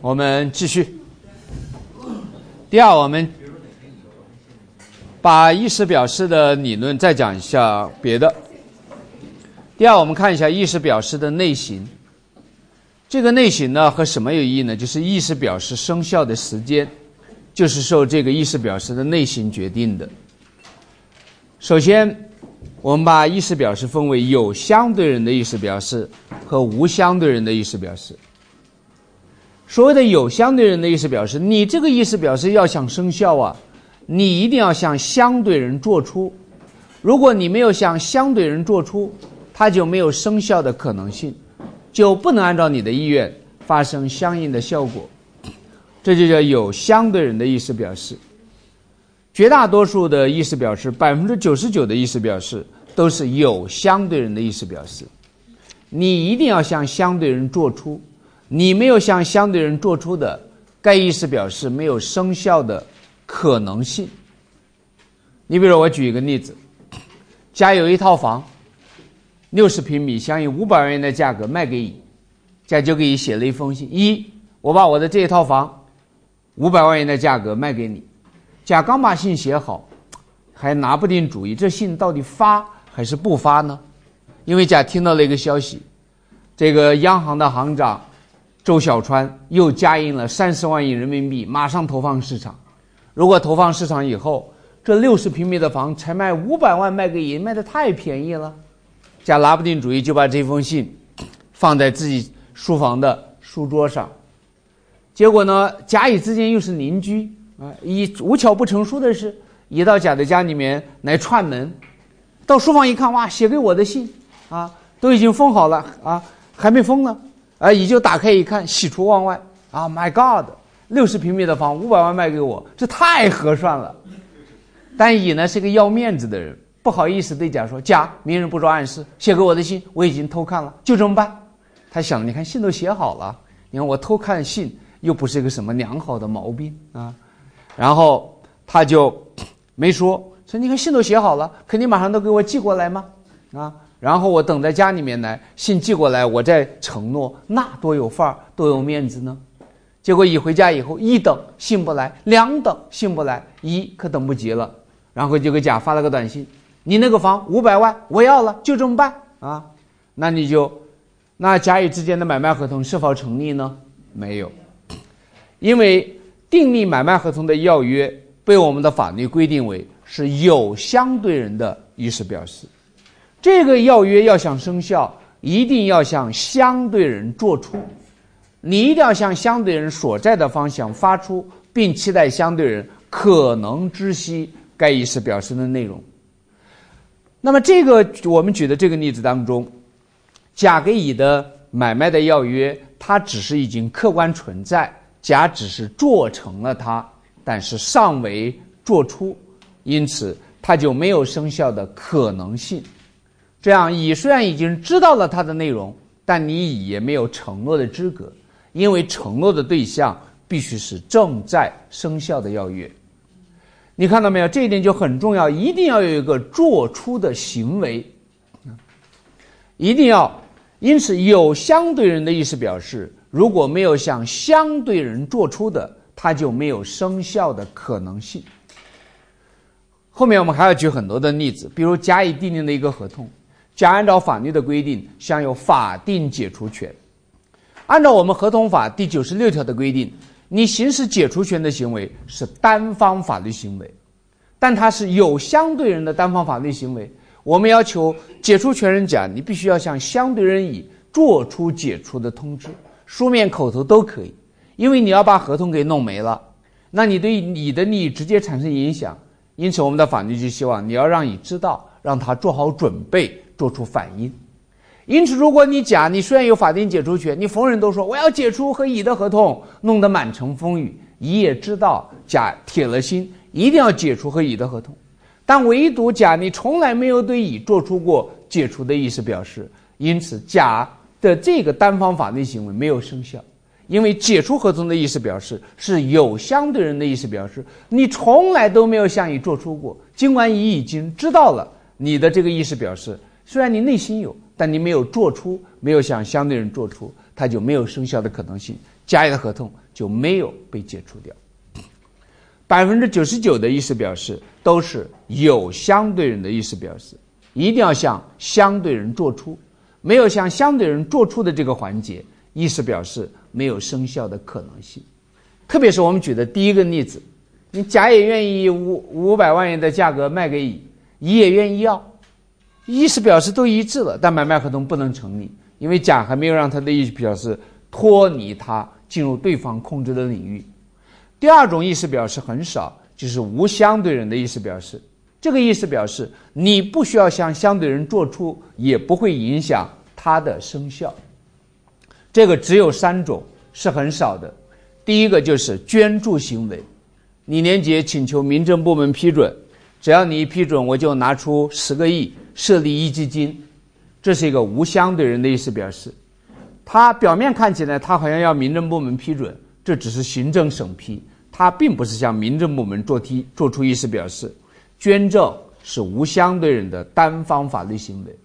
我们继续。第二，我们把意识表示的理论再讲一下别的。第二，我们看一下意识表示的类型。这个类型呢，和什么有意义呢？就是意识表示生效的时间，就是受这个意识表示的类型决定的。首先，我们把意识表示分为有相对人的意识表示和无相对人的意识表示。所谓的有相对人的意思表示，你这个意思表示要想生效啊，你一定要向相对人做出。如果你没有向相对人做出，它就没有生效的可能性，就不能按照你的意愿发生相应的效果。这就叫有相对人的意思表示。绝大多数的意思表示，百分之九十九的意思表示都是有相对人的意思表示。你一定要向相对人做出。你没有向相对人做出的该意思表示没有生效的可能性。你比如我举一个例子，家有一套房，六十平米，想以五百万元的价格卖给乙，甲就给乙写了一封信：一，我把我的这一套房五百万元的价格卖给你。甲刚把信写好，还拿不定主意，这信到底发还是不发呢？因为甲听到了一个消息，这个央行的行长。周小川又加印了三十万亿人民币，马上投放市场。如果投放市场以后，这六十平米的房才卖五百万，卖给乙，卖的太便宜了。甲拿不定主意，就把这封信放在自己书房的书桌上。结果呢，甲乙之间又是邻居啊，乙无巧不成书的是，乙到甲的家里面来串门，到书房一看，哇，写给我的信啊，都已经封好了啊，还没封呢。啊，乙就打开一看，喜出望外啊！My God，六十平米的房，五百万卖给我，这太合算了。但乙呢是个要面子的人，不好意思对甲说：“甲，明人不做暗事，写给我的信我已经偷看了，就这么办。”他想，你看信都写好了，你看我偷看信又不是一个什么良好的毛病啊。然后他就没说，说你看信都写好了，肯定马上都给我寄过来吗？啊。然后我等在家里面来，信寄过来，我再承诺，那多有范儿，多有面子呢。结果一回家以后，一等信不来，两等信不来，一可等不及了。然后就给甲发了个短信：“你那个房五百万，我要了，就这么办啊？那你就，那甲乙之间的买卖合同是否成立呢？没有，因为订立买卖合同的要约被我们的法律规定为是有相对人的意思表示。这个要约要想生效，一定要向相对人做出，你一定要向相对人所在的方向发出，并期待相对人可能知悉该意思表示的内容。那么，这个我们举的这个例子当中，甲给乙的买卖的要约，它只是已经客观存在，甲只是做成了它，但是尚未做出，因此它就没有生效的可能性。这样，乙虽然已经知道了它的内容，但你乙也没有承诺的资格，因为承诺的对象必须是正在生效的要约。你看到没有？这一点就很重要，一定要有一个做出的行为，一定要。因此，有相对人的意思表示，如果没有向相对人做出的，它就没有生效的可能性。后面我们还要举很多的例子，比如甲乙订立的一个合同。将按照法律的规定享有法定解除权。按照我们合同法第九十六条的规定，你行使解除权的行为是单方法律行为，但它是有相对人的单方法律行为。我们要求解除权人甲，你必须要向相对人乙做出解除的通知，书面、口头都可以。因为你要把合同给弄没了，那你对你的利益直接产生影响。因此，我们的法律就希望你要让乙知道，让他做好准备。做出反应，因此，如果你甲你虽然有法定解除权，你逢人都说我要解除和乙的合同，弄得满城风雨。乙也知道甲铁了心一定要解除和乙的合同，但唯独甲你从来没有对乙做出过解除的意思表示，因此甲的这个单方法律行为没有生效，因为解除合同的意思表示是有相对人的意思表示，你从来都没有向乙做出过，尽管乙已经知道了你的这个意思表示。虽然你内心有，但你没有做出，没有向相对人做出，它就没有生效的可能性，甲乙的合同就没有被解除掉。百分之九十九的意思表示都是有相对人的意思表示，一定要向相对人做出，没有向相对人做出的这个环节，意思表示没有生效的可能性。特别是我们举的第一个例子，你甲也愿意五五百万元的价格卖给乙，乙也愿意要，意思表示都一致了，但买卖合同不能成立，因为甲还没有让他的意思表示脱离他进入对方控制的领域。第二种意思表示很少，就是无相对人的意思表示。这个意思表示你不需要向相对人做出，也不会影响它的生效。这个只有三种，是很少的。第一个就是捐助行为，李连杰请求民政部门批准，只要你一批准，我就拿出十个亿设立一基金，这是一个无相对人的意思表示。他表面看起来他好像要民政部门批准。这只是行政审批，它并不是向民政部门做提做出意思表示。捐赠是无相对人的单方法律行为，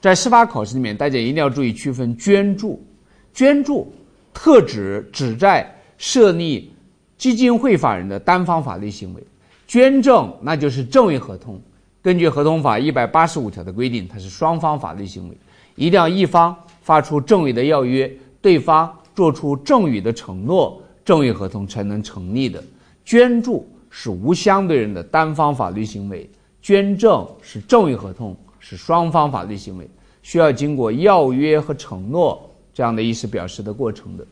在司法考试里面，大家一定要注意区分捐助。捐助特指旨在设立基金会法人的单方法律行为，捐赠那就是赠与合同。根据合同法一百八十五条的规定，它是双方法律行为，一定要一方发出赠与的要约，对方。做出赠与的承诺，赠与合同才能成立的。捐助是无相对人的单方法律行为，捐赠是赠与合同，是双方法律行为，需要经过要约和承诺这样的意思表示的过程的。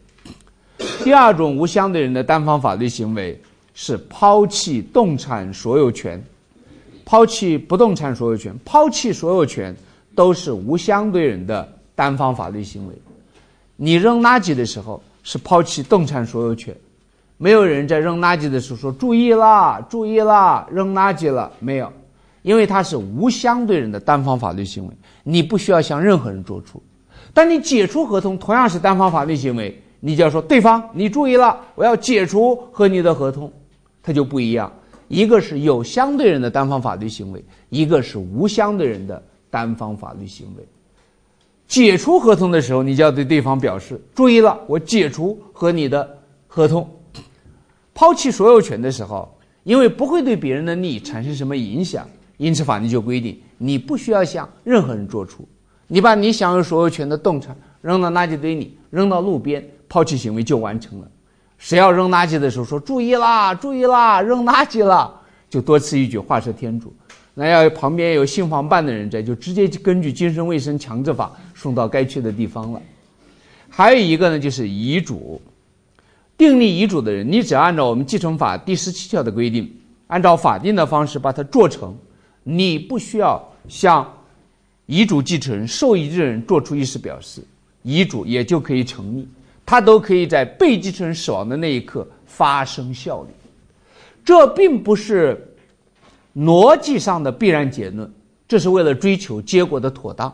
第二种无相对人的单方法律行为是抛弃动产所有权，抛弃不动产所有权，抛弃所有权都是无相对人的单方法律行为。你扔垃圾的时候是抛弃动产所有权，没有人在扔垃圾的时候说“注意啦，注意啦，扔垃圾了”，没有，因为它是无相对人的单方法律行为，你不需要向任何人做出。但你解除合同同样是单方法律行为，你就要说对方你注意了，我要解除和你的合同，它就不一样，一个是有相对人的单方法律行为，一个是无相对人的单方法律行为。解除合同的时候，你就要对对方表示注意了，我解除和你的合同。抛弃所有权的时候，因为不会对别人的利益产生什么影响，因此法律就规定你不需要向任何人做出。你把你享有所有权的动产扔到垃圾堆里，扔到路边，抛弃行为就完成了。谁要扔垃圾的时候说注意啦，注意啦，扔垃圾了，就多此一举，画蛇添足。那要旁边有信访办的人在，就直接根据精神卫生强制法送到该去的地方了。还有一个呢，就是遗嘱，订立遗嘱的人，你只要按照我们继承法第十七条的规定，按照法定的方式把它做成，你不需要向遗嘱继承、受遗人做出意思表示，遗嘱也就可以成立，它都可以在被继承人死亡的那一刻发生效力。这并不是。逻辑上的必然结论，这是为了追求结果的妥当。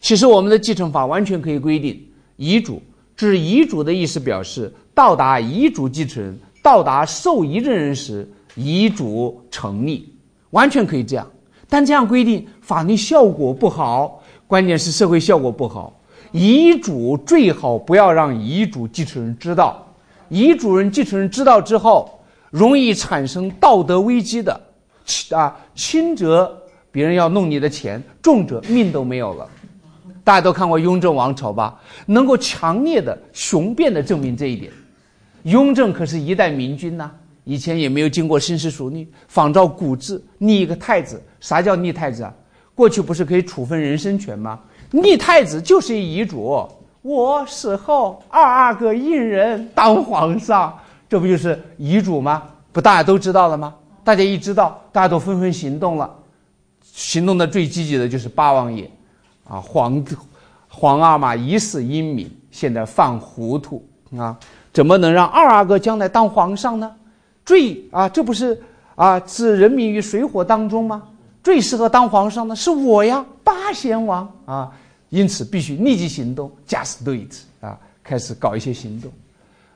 其实我们的继承法完全可以规定，遗嘱指遗嘱的意思表示到达遗嘱继承人、到达受遗赠人时，遗嘱成立，完全可以这样。但这样规定法律效果不好，关键是社会效果不好。遗嘱最好不要让遗嘱继承人知道，遗嘱人继承人知道之后，容易产生道德危机的。啊，轻则别人要弄你的钱，重则命都没有了。大家都看过雍正王朝吧？能够强烈的雄辩的证明这一点。雍正可是一代明君呐，以前也没有经过深思熟虑，仿照古制立一个太子。啥叫立太子啊？过去不是可以处分人身权吗？立太子就是一遗嘱，我死后二阿哥一人当皇上，这不就是遗嘱吗？不大家都知道了吗？大家一知道，大家都纷纷行动了。行动的最积极的就是八王爷，啊，皇皇阿玛一世英明，现在犯糊涂啊，怎么能让二阿哥将来当皇上呢？最啊，这不是啊置人民于水火当中吗？最适合当皇上的是我呀，八贤王啊，因此必须立即行动，just do it 啊，开始搞一些行动。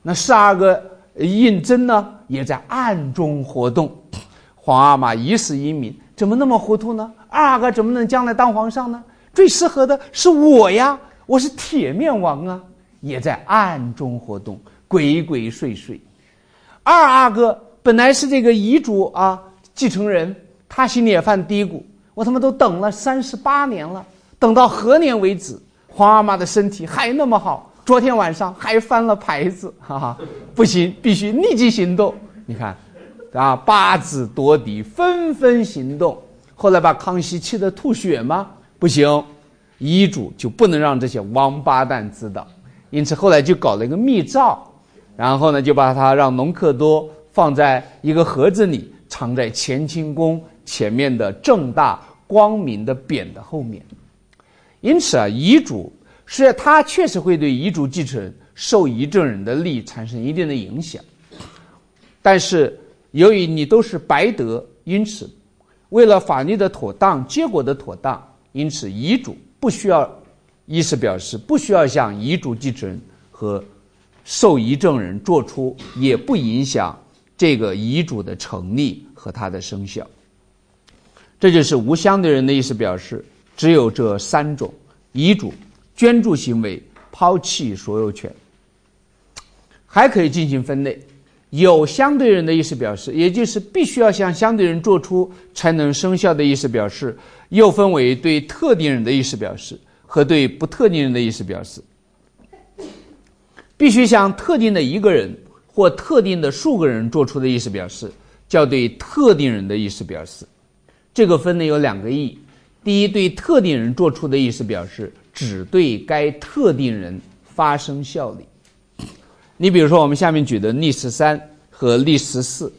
那十二个。胤禛呢，也在暗中活动。皇阿玛一世英明，怎么那么糊涂呢？二阿哥怎么能将来当皇上呢？最适合的是我呀，我是铁面王啊，也在暗中活动，鬼鬼祟祟。二阿哥本来是这个遗嘱啊继承人，他心里也犯嘀咕：我他妈都等了三十八年了，等到何年为止？皇阿玛的身体还那么好，昨天晚上还翻了牌子，哈哈，不行，必须立即行动。你看，啊，八子夺嫡，纷纷行动。后来把康熙气得吐血吗？不行，遗嘱就不能让这些王八蛋知道。因此后来就搞了一个密诏，然后呢，就把它让隆科多放在一个盒子里，藏在乾清宫前面的正大光明的匾的后面。因此啊，遗嘱是它确实会对遗嘱继承人、受遗赠人的利益产生一定的影响。但是，由于你都是白得，因此，为了法律的妥当、结果的妥当，因此遗嘱不需要意思表示，不需要向遗嘱继承人和受遗赠人做出，也不影响这个遗嘱的成立和它的生效。这就是无相对人的意思表示，只有这三种：遗嘱、捐助行为、抛弃所有权，还可以进行分类。有相对人的意思表示，也就是必须要向相对人做出才能生效的意思表示，又分为对特定人的意思表示和对不特定人的意思表示。必须向特定的一个人或特定的数个人做出的意思表示，叫对特定人的意思表示。这个分类有两个意义：第一，对特定人做出的意思表示，只对该特定人发生效力。你比如说，我们下面举的例十三和例十四。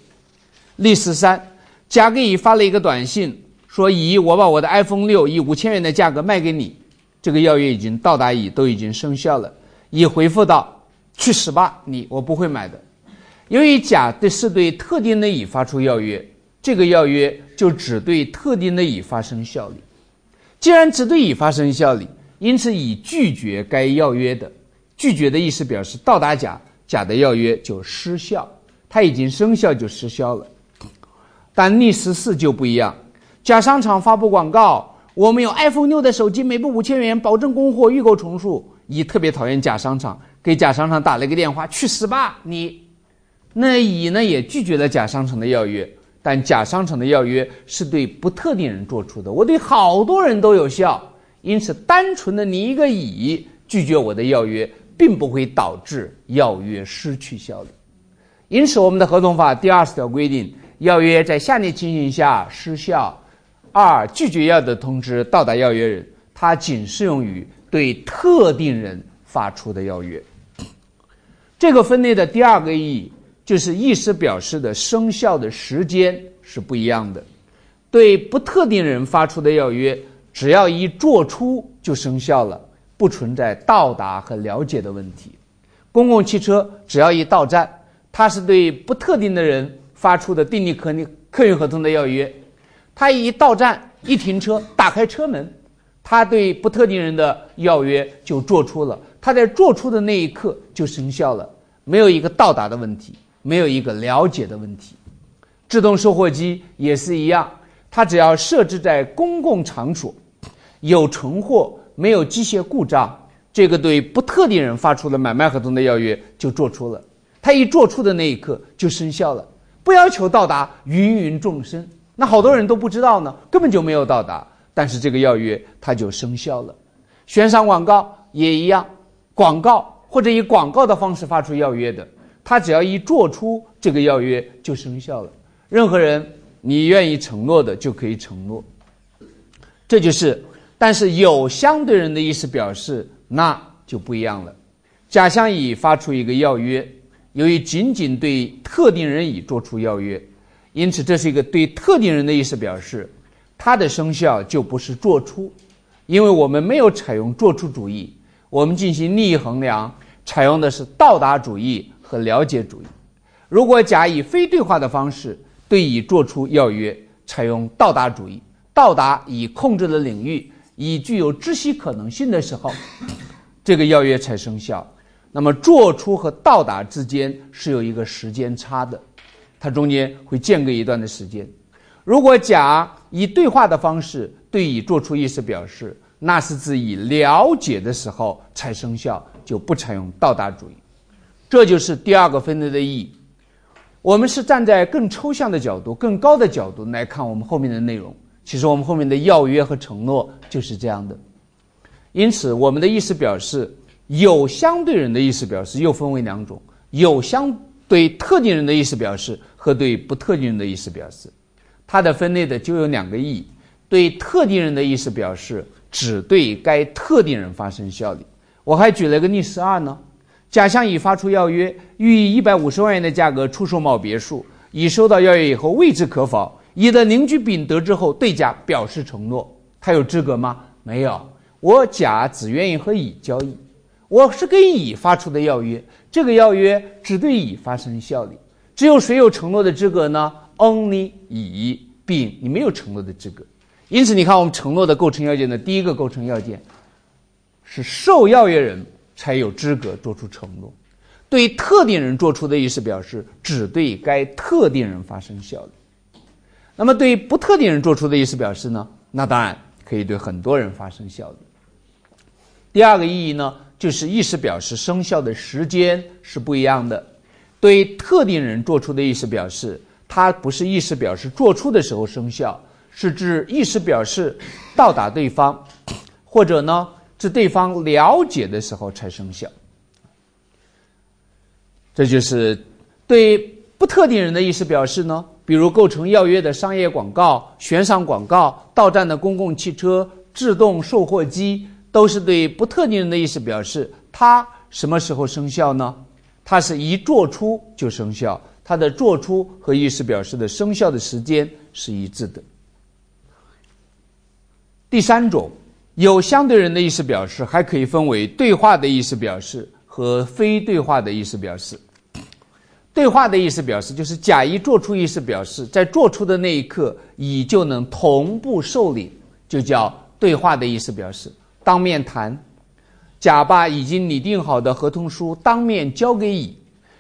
例十三，甲给乙发了一个短信，说：“乙，我把我的 iPhone 六以五千元的价格卖给你。”这个要约已经到达乙，都已经生效了。乙回复道：“去死吧，你，我不会买的。”由于甲对是对特定的乙发出要约，这个要约就只对特定的乙发生效力。既然只对乙发生效力，因此乙拒绝该要约的。拒绝的意思表示到达甲。甲的要约就失效，它已经生效就失效了。但例十四就不一样，甲商场发布广告，我们有 iPhone 六的手机，每部五千元，保证供货，预购重数。乙特别讨厌甲商场，给甲商场打了一个电话，去死吧你！那乙呢也拒绝了甲商场的要约，但甲商场的要约是对不特定人做出的，我对好多人都有效，因此单纯的你一个乙拒绝我的要约。并不会导致要约失去效力，因此我们的合同法第二十条规定，要约在下列情形下失效：二、拒绝要的通知到达要约人，它仅适用于对特定人发出的要约。这个分类的第二个意义就是意思表示的生效的时间是不一样的。对不特定人发出的要约，只要一做出就生效了。不存在到达和了解的问题。公共汽车只要一到站，它是对不特定的人发出的订立客客运合同的要约。它一到站一停车，打开车门，它对不特定人的要约就做出了。它在做出的那一刻就生效了，没有一个到达的问题，没有一个了解的问题。自动售货机也是一样，它只要设置在公共场所，有存货。没有机械故障，这个对不特定人发出的买卖合同的要约就做出了，它一做出的那一刻就生效了。不要求到达芸芸众生，那好多人都不知道呢，根本就没有到达，但是这个要约它就生效了。悬赏广告也一样，广告或者以广告的方式发出要约的，他只要一做出这个要约就生效了。任何人你愿意承诺的就可以承诺，这就是。但是有相对人的意思表示，那就不一样了。甲向乙发出一个要约，由于仅仅对特定人乙做出要约，因此这是一个对特定人的意思表示，它的生效就不是做出，因为我们没有采用做出主义，我们进行利益衡量，采用的是到达主义和了解主义。如果甲以非对话的方式对乙做出要约，采用到达主义，到达乙控制的领域。乙具有知悉可能性的时候，这个要约才生效。那么做出和到达之间是有一个时间差的，它中间会间隔一段的时间。如果甲以对话的方式对乙做出意思表示，那是指以了解的时候才生效，就不采用到达主义。这就是第二个分类的意义。我们是站在更抽象的角度、更高的角度来看我们后面的内容。其实我们后面的要约和承诺就是这样的。因此，我们的意思表示有相对人的意思表示又分为两种：有相对特定人的意思表示和对不特定人的意思表示。它的分类的就有两个意义：对特定人的意思表示只对该特定人发生效力。我还举了个例十二呢。甲向乙发出要约，欲以一百五十万元的价格出售某别墅。乙收到要约以后，未置可否。乙的邻居丙得知后，对甲表示承诺。他有资格吗？没有。我甲只愿意和乙交易。我是给乙发出的要约，这个要约只对乙发生效力。只有谁有承诺的资格呢？Only 乙、丙，你没有承诺的资格。因此，你看我们承诺的构成要件的第一个构成要件是受要约人。才有资格做出承诺，对特定人做出的意思表示只对该特定人发生效力。那么对不特定人做出的意思表示呢？那当然可以对很多人发生效力。第二个意义呢，就是意思表示生效的时间是不一样的。对特定人做出的意思表示，它不是意思表示做出的时候生效，是指意思表示到达对方，或者呢？是对方了解的时候才生效，这就是对不特定人的意思表示呢。比如构成要约的商业广告、悬赏广告、到站的公共汽车、自动售货机，都是对不特定人的意思表示。它什么时候生效呢？它是一做出就生效，它的做出和意思表示的生效的时间是一致的。第三种。有相对人的意思表示，还可以分为对话的意思表示和非对话的意思表示。对话的意思表示就是甲一做出意思表示，在做出的那一刻，乙就能同步受领，就叫对话的意思表示。当面谈，甲把已经拟定好的合同书当面交给乙，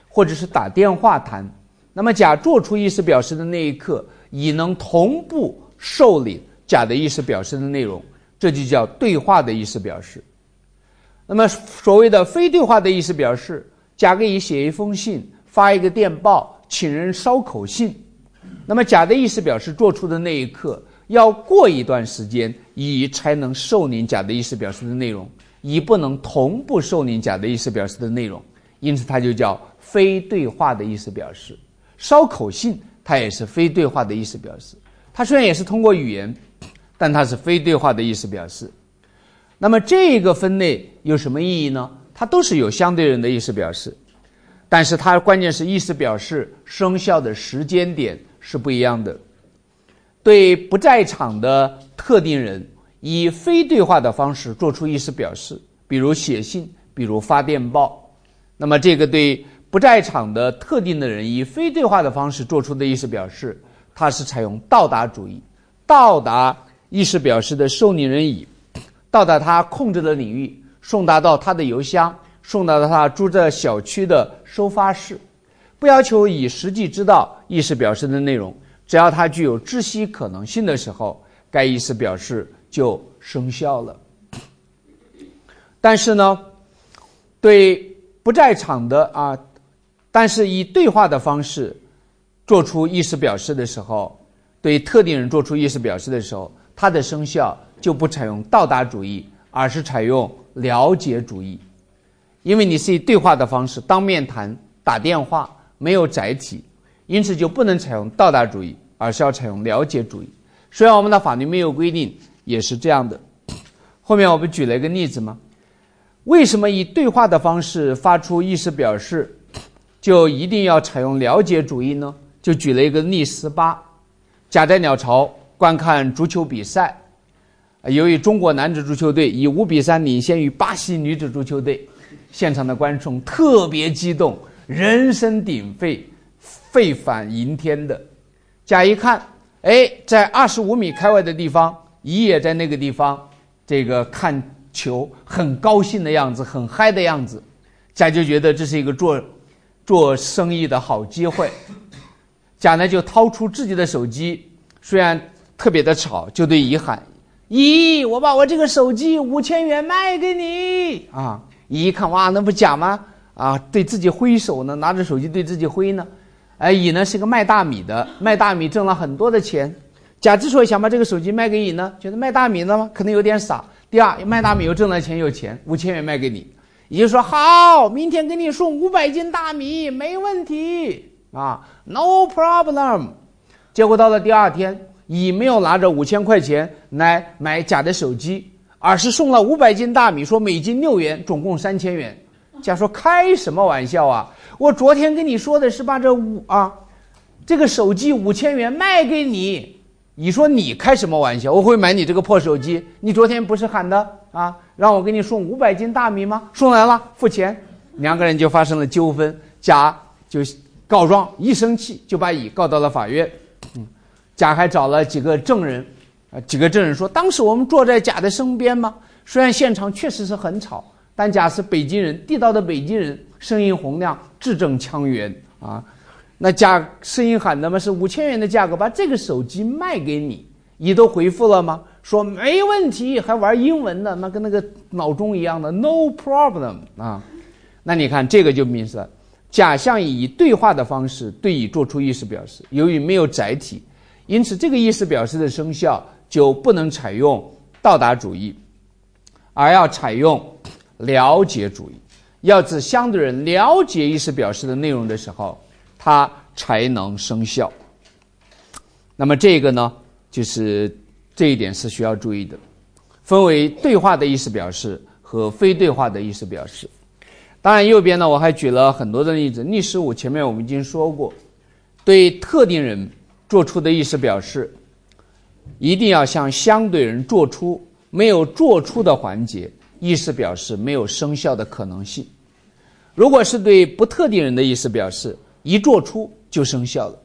或者是打电话谈，那么甲做出意思表示的那一刻，乙能同步受领甲的意思表示的内容。这就叫对话的意思表示。那么所谓的非对话的意思表示，甲给乙写一封信，发一个电报，请人捎口信。那么甲的意思表示做出的那一刻，要过一段时间，乙才能受领甲的意思表示的内容，乙不能同步受领甲的意思表示的内容，因此它就叫非对话的意思表示。捎口信，它也是非对话的意思表示。它虽然也是通过语言。但它是非对话的意思表示，那么这个分类有什么意义呢？它都是有相对人的意思表示，但是它关键是意思表示生效的时间点是不一样的。对不在场的特定人，以非对话的方式做出意思表示，比如写信，比如发电报。那么这个对不在场的特定的人以非对话的方式做出的意思表示，它是采用到达主义，到达。意思表示的受领人乙到达他控制的领域，送达到他的邮箱，送达到他住在小区的收发室。不要求乙实际知道意思表示的内容，只要他具有知悉可能性的时候，该意思表示就生效了。但是呢，对不在场的啊，但是以对话的方式做出意思表示的时候，对特定人做出意思表示的时候。它的生效就不采用到达主义，而是采用了解主义，因为你是以对话的方式当面谈、打电话，没有载体，因此就不能采用到达主义，而是要采用了解主义。虽然我们的法律没有规定，也是这样的。后面我们举了一个例子嘛，为什么以对话的方式发出意思表示，就一定要采用了解主义呢？就举了一个例十八，甲在鸟巢。观看足球比赛，由于中国男子足球队以五比三领先于巴西女子足球队，现场的观众特别激动，人声鼎沸，沸反盈天的。甲一看，哎，在二十五米开外的地方，乙也在那个地方，这个看球很高兴的样子，很嗨的样子。甲就觉得这是一个做做生意的好机会，甲呢就掏出自己的手机，虽然。特别的吵，就对乙喊：“乙，我把我这个手机五千元卖给你啊！”乙一看，哇，那不假吗？啊，对自己挥手呢，拿着手机对自己挥呢。哎，乙呢是个卖大米的，卖大米挣了很多的钱。甲之所以想把这个手机卖给乙呢，觉得卖大米的吗？可能有点傻。第二，卖大米又挣了钱，有钱，五千元卖给你，乙就说好，明天给你送五百斤大米，没问题啊，no problem。结果到了第二天，乙没有拿着五千块钱来买甲的手机，而是送了五百斤大米，说每斤六元，总共三千元。甲说开什么玩笑啊！我昨天跟你说的是把这五啊，这个手机五千元卖给你。你说你开什么玩笑？我会买你这个破手机？你昨天不是喊的啊，让我给你送五百斤大米吗？送来了，付钱。两个人就发生了纠纷，甲就告状，一生气就把乙告到了法院。甲还找了几个证人，啊，几个证人说，当时我们坐在甲的身边吗？虽然现场确实是很吵，但甲是北京人，地道的北京人，声音洪亮，字正腔圆啊。那甲声音喊的嘛是五千元的价格，把这个手机卖给你，乙都回复了吗？说没问题，还玩英文呢，那跟那个脑钟一样的，no problem 啊。那你看这个就明示了，甲向乙以对话的方式对乙做出意思表示，由于没有载体，因此这个意思表示的生效就不能采用到达主义，而要采用了解主义。要指相对人了解意思表示的内容的时候。它才能生效。那么这个呢，就是这一点是需要注意的，分为对话的意思表示和非对话的意思表示。当然，右边呢我还举了很多的例子。历史五前面我们已经说过，对特定人做出的意思表示，一定要向相对人做出没有做出的环节意思表示没有生效的可能性。如果是对不特定人的意思表示，一做出就生效了，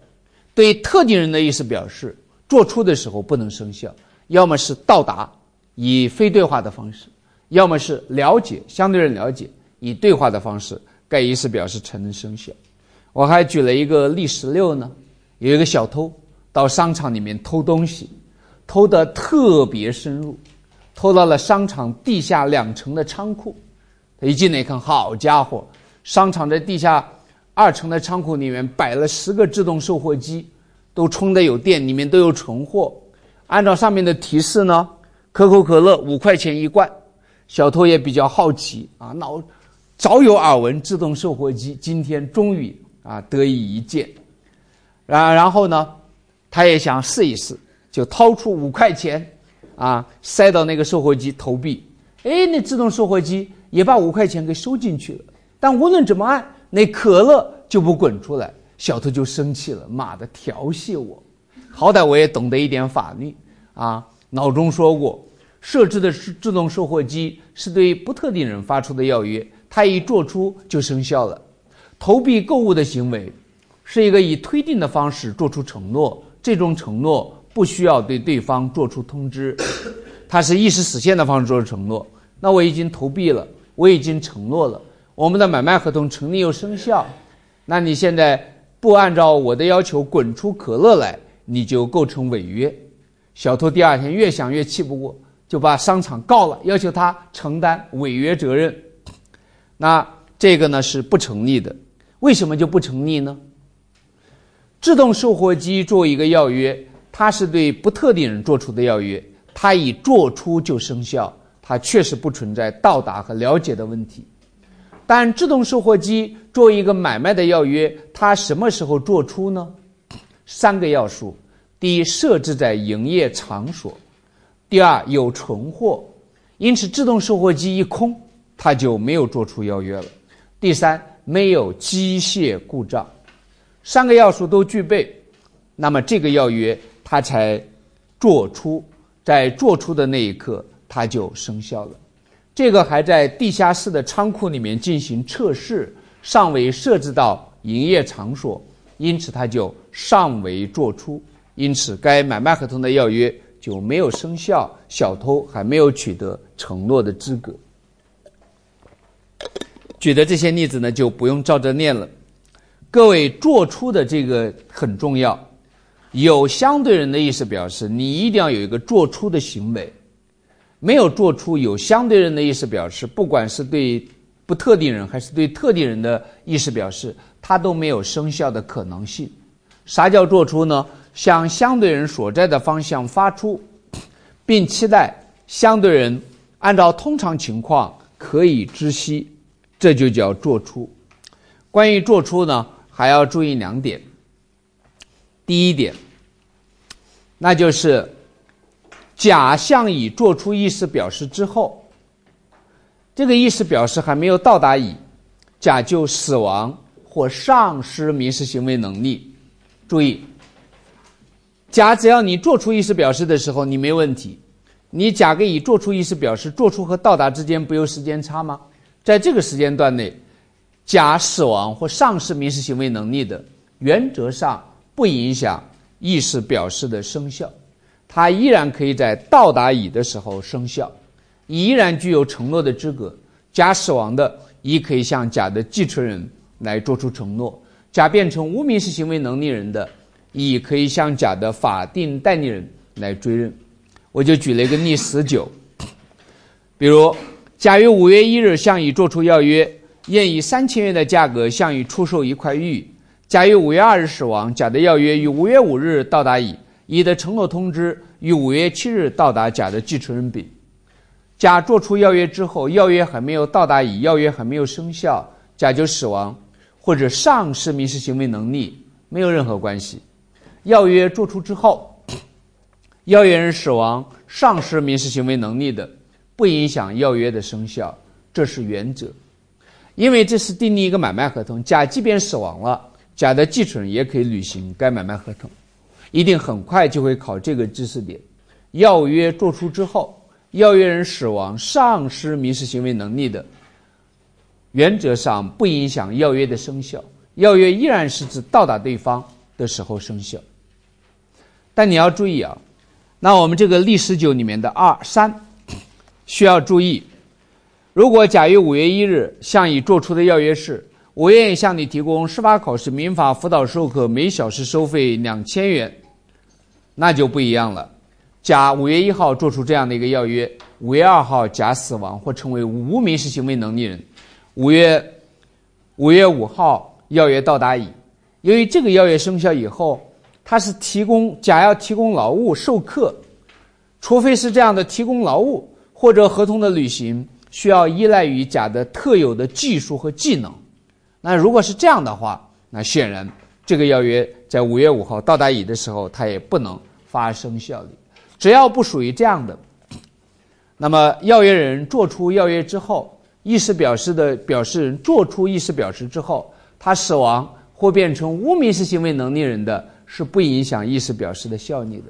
对特定人的意思表示，做出的时候不能生效，要么是到达以非对话的方式，要么是了解相对人了解以对话的方式，该意思表示才能生效。我还举了一个例十六呢，有一个小偷到商场里面偷东西，偷得特别深入，偷到了商场地下两层的仓库，他一进来一看，好家伙，商场在地下。二层的仓库里面摆了十个自动售货机，都充的有电，里面都有存货。按照上面的提示呢，可口可乐五块钱一罐。小偷也比较好奇啊，脑早有耳闻自动售货机，今天终于啊得以一见。然然后呢，他也想试一试，就掏出五块钱啊塞到那个售货机投币。哎，那自动售货机也把五块钱给收进去了。但无论怎么按。那可乐就不滚出来，小偷就生气了。妈的，调戏我！好歹我也懂得一点法律啊。脑中说过，设置的是自动售货机是对不特定人发出的要约，它一做出就生效了。投币购物的行为是一个以推定的方式做出承诺，这种承诺不需要对对方做出通知，它是意识实现的方式做出承诺。那我已经投币了，我已经承诺了。我们的买卖合同成立又生效，那你现在不按照我的要求滚出可乐来，你就构成违约。小偷第二天越想越气不过，就把商场告了，要求他承担违约责任。那这个呢是不成立的，为什么就不成立呢？自动售货机作为一个要约，它是对不特定人做出的要约，它一做出就生效，它确实不存在到达和了解的问题。但自动售货机作为一个买卖的要约，它什么时候做出呢？三个要素：第一，设置在营业场所；第二，有存货，因此自动售货机一空，它就没有做出要约了；第三，没有机械故障。三个要素都具备，那么这个要约它才做出，在做出的那一刻，它就生效了。这个还在地下室的仓库里面进行测试，尚未设置到营业场所，因此它就尚未做出，因此该买卖合同的要约就没有生效，小偷还没有取得承诺的资格。举的这些例子呢，就不用照着念了。各位做出的这个很重要，有相对人的意思表示，你一定要有一个做出的行为。没有做出有相对人的意思表示，不管是对不特定人还是对特定人的意思表示，它都没有生效的可能性。啥叫做出呢？向相对人所在的方向发出，并期待相对人按照通常情况可以知悉，这就叫做出。关于做出呢，还要注意两点。第一点，那就是甲向乙做出意思表示之后，这个意思表示还没有到达乙，甲就死亡或丧失民事行为能力。注意。甲只要你做出意思表示的时候，你没问题。你甲给乙做出意思表示，做出和到达之间不有时间差吗？在这个时间段内，甲死亡或丧失民事行为能力的，原则上不影响意思表示的生效，它依然可以在到达乙的时候生效，乙依然具有承诺的资格。甲死亡的，乙可以向甲的继承人来做出承诺。甲变成无民事行为能力人的。乙可以向甲的法定代理人来追认，我就举了一个例十九，比如甲于五月一日向乙作出要约，愿以三千元的价格向乙出售一块玉。甲于五月二日死亡，甲的要约于五月五日到达乙，乙的承诺通知于五月七日到达甲的继承人丙。甲作出要约之后，要约还没有到达乙，要约还没有生效，甲就死亡或者丧失民事行为能力，没有任何关系。要约作出之后，要约人死亡、丧失民事行为能力的，不影响要约的生效，这是原则。因为这是订立一个买卖合同，甲即便死亡了，甲的继承人也可以履行该买卖合同，一定很快就会考这个知识点。要约作出之后，要约人死亡、丧失民事行为能力的，原则上不影响要约的生效，要约依然是指到达对方的时候生效。但你要注意啊，那我们这个历十九里面的二三需要注意。如果甲于五月一日向乙作出的要约是，我愿意向你提供司法考试民法辅导授课每小时收费两千元，那就不一样了。甲五月一号做出这样的一个要约，五月二号甲死亡或成为无民事行为能力人，五月五月五号要约到达乙，由于这个要约生效以后。他是提供甲要提供劳务授课，除非是这样的提供劳务或者合同的履行需要依赖于甲的特有的技术和技能，那如果是这样的话，那显然这个要约在五月五号到达乙的时候，它也不能发生效力。只要不属于这样的，那么要约人做出要约之后，意思表示的表示人做出意思表示之后，他死亡或变成无民事行为能力人的。是不影响意思表示的效力的，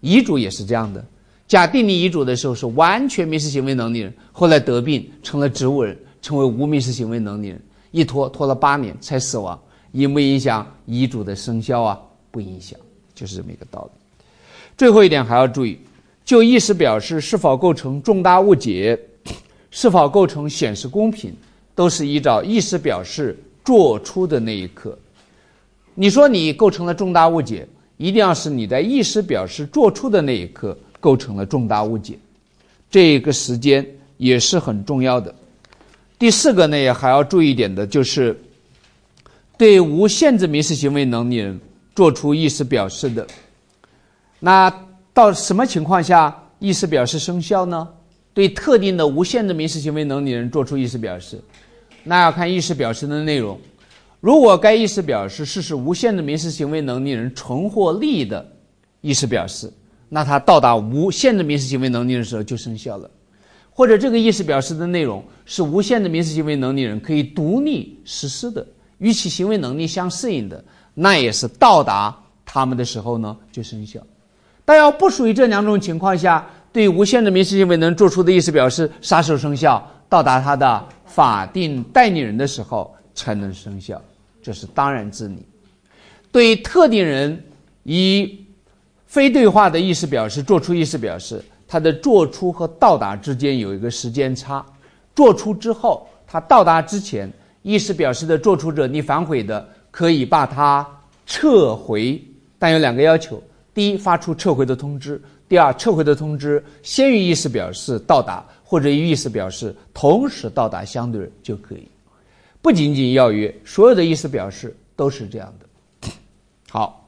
遗嘱也是这样的。甲订立遗嘱的时候是完全民事行为能力人，后来得病成了植物人，成为无民事行为能力人，一拖拖了八年才死亡，影不影响遗嘱的生效啊？不影响，就是这么一个道理。最后一点还要注意，就意思表示是否构成重大误解，是否构成显示公平，都是依照意思表示做出的那一刻。你说你构成了重大误解，一定要是你在意思表示做出的那一刻构成了重大误解，这个时间也是很重要的。第四个呢，也还要注意一点的就是，对无限制民事行为能力人做出意思表示的，那到什么情况下意思表示生效呢？对特定的无限制民事行为能力人做出意思表示，那要看意思表示的内容。如果该意思表示是使无限制民事行为能力人存获利益的意思表示，那它到达无限的民事行为能力的时候就生效了；或者这个意思表示的内容是无限的民事行为能力人可以独立实施的，与其行为能力相适应的，那也是到达他们的时候呢就生效。但要不属于这两种情况下，对无限的民事行为能做出的意思表示啥时候生效？到达他的法定代理人的时候。才能生效，这是当然之理。对特定人以非对话的意思表示做出意思表示，它的做出和到达之间有一个时间差。做出之后，它到达之前，意思表示的做出者你反悔的，可以把它撤回，但有两个要求：第一，发出撤回的通知；第二，撤回的通知先于意思表示到达，或者与意思表示同时到达相对人就可以。不仅仅要约，所有的意思表示都是这样的。好，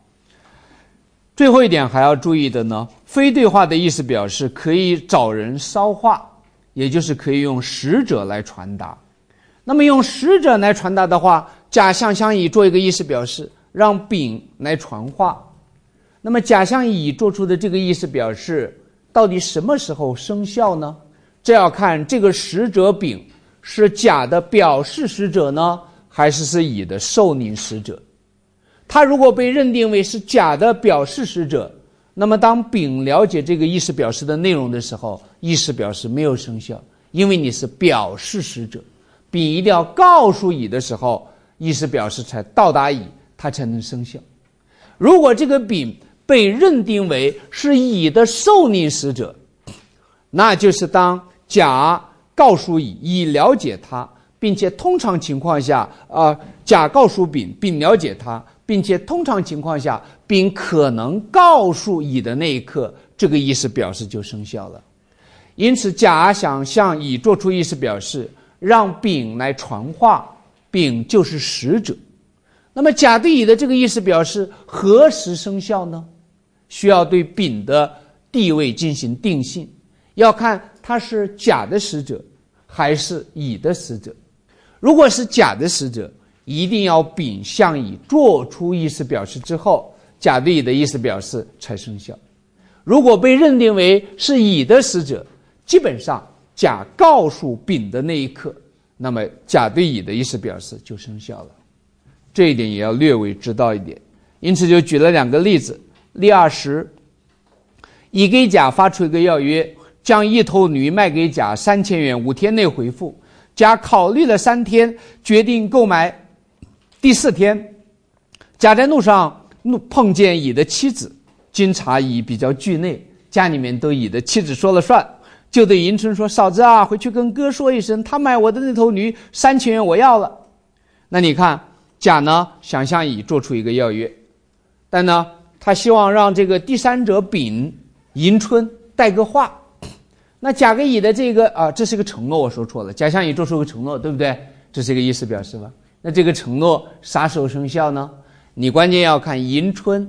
最后一点还要注意的呢，非对话的意思表示可以找人捎话，也就是可以用使者来传达。那么用使者来传达的话，甲向相乙做一个意思表示，让丙来传话。那么甲向乙做出的这个意思表示，到底什么时候生效呢？这要看这个使者丙是甲的表示使者呢，还是是乙的受领使者？他如果被认定为是甲的表示使者，那么当丙了解这个意思表示的内容的时候，意思表示没有生效，因为你是表示使者。丙一定要告诉乙的时候，意思表示才到达乙，它才能生效。如果这个丙被认定为是乙的受领使者，那就是当。甲告诉乙，乙了解他，并且通常情况下，啊，甲告诉丙，丙了解他，并且通常情况下，丙可能告诉乙的那一刻，这个意思表示就生效了。因此，甲想向乙做出意思表示，让丙来传话，丙就是使者。那么，甲对乙的这个意思表示何时生效呢？需要对丙的地位进行定性，要看。他是甲的使者，还是乙的使者？如果是甲的使者，一定要丙向乙做出意思表示之后，甲对乙的意思表示才生效。如果被认定为是乙的使者，基本上甲告诉丙的那一刻，那么甲对乙的意思表示就生效了。这一点也要略微知道一点。因此就举了两个例子：例二十，乙给甲发出一个要约。将一头驴卖给甲三千元，五天内回复。甲考虑了三天，决定购买。第四天，甲在路上路碰见乙的妻子，经查乙比较惧内，家里面都乙的妻子说了算，就对迎春说：“嫂子啊，回去跟哥说一声，他买我的那头驴三千元，我要了。”那你看，甲呢想向乙做出一个要约，但呢，他希望让这个第三者丙迎春带个话。那甲给乙的这个啊，这是个承诺，我说错了。甲向乙做出个承诺，对不对？这是一个意思表示吧？那这个承诺啥时候生效呢？你关键要看迎春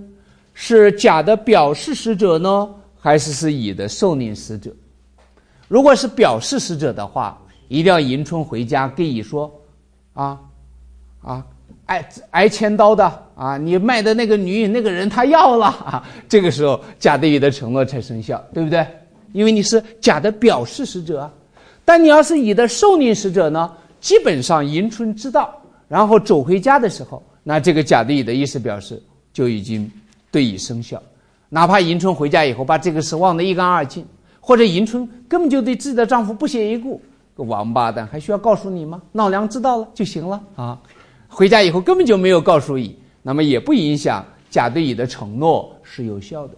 是甲的表示使者呢，还是是乙的受领使者？如果是表示使者的话，一定要迎春回家跟乙说，啊啊，挨挨千刀的啊，你卖的那个女那个人他要了啊，这个时候甲对乙的承诺才生效，对不对？因为你是甲的表示使者，但你要是乙的受领使者呢？基本上迎春知道，然后走回家的时候，那这个甲对乙的意思表示就已经对乙生效。哪怕迎春回家以后把这个事忘得一干二净，或者迎春根本就对自己的丈夫不屑一顾，个王八蛋还需要告诉你吗？老娘知道了就行了啊！回家以后根本就没有告诉乙，那么也不影响甲对乙的承诺是有效的。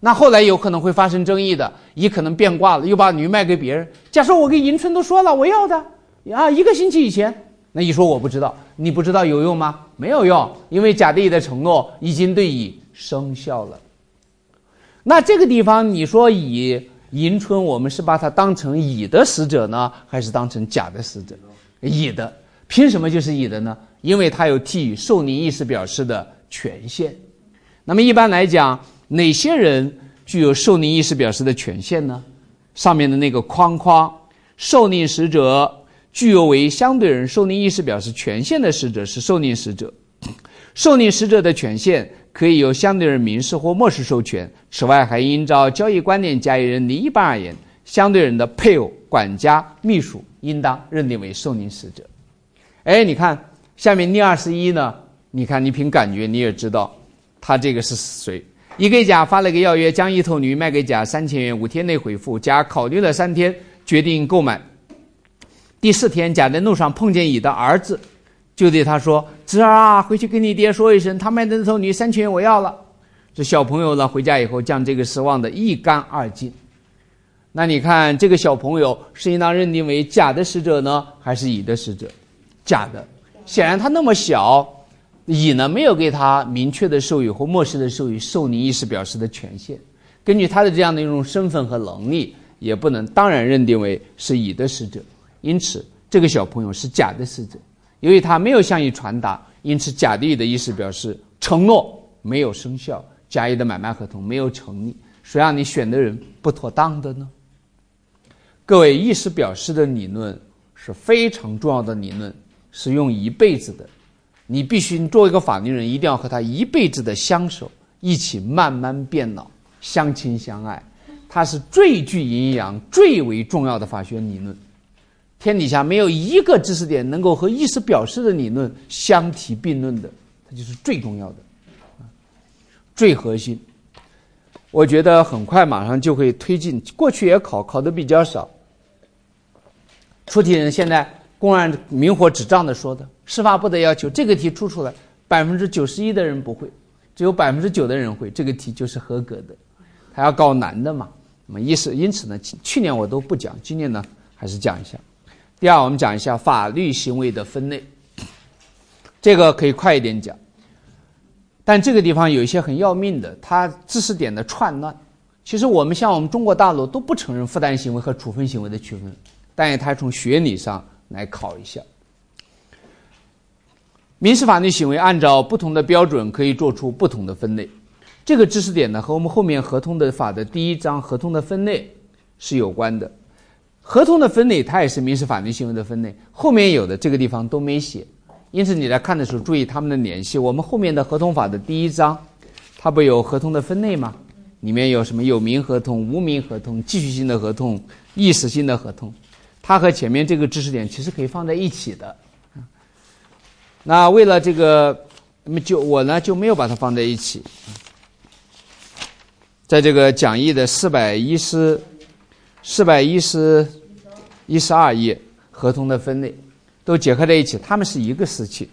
那后来有可能会发生争议的，乙可能变卦了，又把驴卖给别人。假设我跟迎春都说了我要的，啊，一个星期以前，那乙说我不知道，你不知道有用吗？没有用，因为甲对乙的承诺已经对乙生效了。那这个地方你说乙迎春，我们是把它当成乙的使者呢，还是当成甲的使者？乙的，凭什么就是乙的呢？因为他有替予受领意思表示的权限。那么一般来讲。哪些人具有受令意思表示的权限呢？上面的那个框框，受令使者具有为相对人受令意思表示权限的使者是受令使者。受令使者的权限可以由相对人明示或默示授权。此外，还应照交易观点加以认定。一般而言，相对人的配偶、管家、秘书应当认定为受令使者。哎，你看下面例二十一呢？你看你凭感觉你也知道，他这个是谁？乙给甲发了个要约，将一头驴卖给甲三千元，五天内回复。甲考虑了三天，决定购买。第四天，甲在路上碰见乙的儿子，就对他说：“侄儿啊，回去跟你爹说一声，他卖的那头驴三千元我要了。”这小朋友呢，回家以后将这个事忘得一干二净。那你看，这个小朋友是应当认定为甲的使者呢，还是乙的使者？甲的。显然他那么小。乙呢没有给他明确的授予或漠视的授予受领意思表示的权限，根据他的这样的一种身份和能力，也不能当然认定为是乙的使者。因此，这个小朋友是假的使者，由于他没有向你传达，因此甲地的意思表示承诺没有生效，甲乙的买卖合同没有成立。谁让你选的人不妥当的呢？各位，意思表示的理论是非常重要的理论，是用一辈子的。你必须做一个法律人，一定要和他一辈子的相守，一起慢慢变老，相亲相爱。它是最具营养、最为重要的法学理论。天底下没有一个知识点能够和意识表示的理论相提并论的，它就是最重要的，最核心。我觉得很快马上就会推进，过去也考，考的比较少。出题人现在公然明火执仗的说的，司法部的要求，这个题出出来，百分之九十一的人不会，只有百分之九的人会，这个题就是合格的。还要搞难的嘛？那么意思，因此呢，去年我都不讲，今年呢还是讲一下。第二，我们讲一下法律行为的分类，这个可以快一点讲。但这个地方有一些很要命的，它知识点的串乱。其实我们像我们中国大陆都不承认负担行为和处分行为的区分，但是它从学理上来考一下。民事法律行为按照不同的标准可以做出不同的分类。这个知识点呢和我们后面合同的法的第一章合同的分类是有关的。合同的分类它也是民事法律行为的分类，后面有的这个地方都没写。因此，你来看的时候注意他们的联系。我们后面的合同法的第一章，它不有合同的分类吗？里面有什么有名合同、无名合同、继续性的合同、意识性的合同，它和前面这个知识点其实可以放在一起的。那为了这个，那么就我呢就没有把它放在一起。在这个讲义的四百一十、四百一十、一十二页，合同的分类。都结合在一起，他们是一个时期。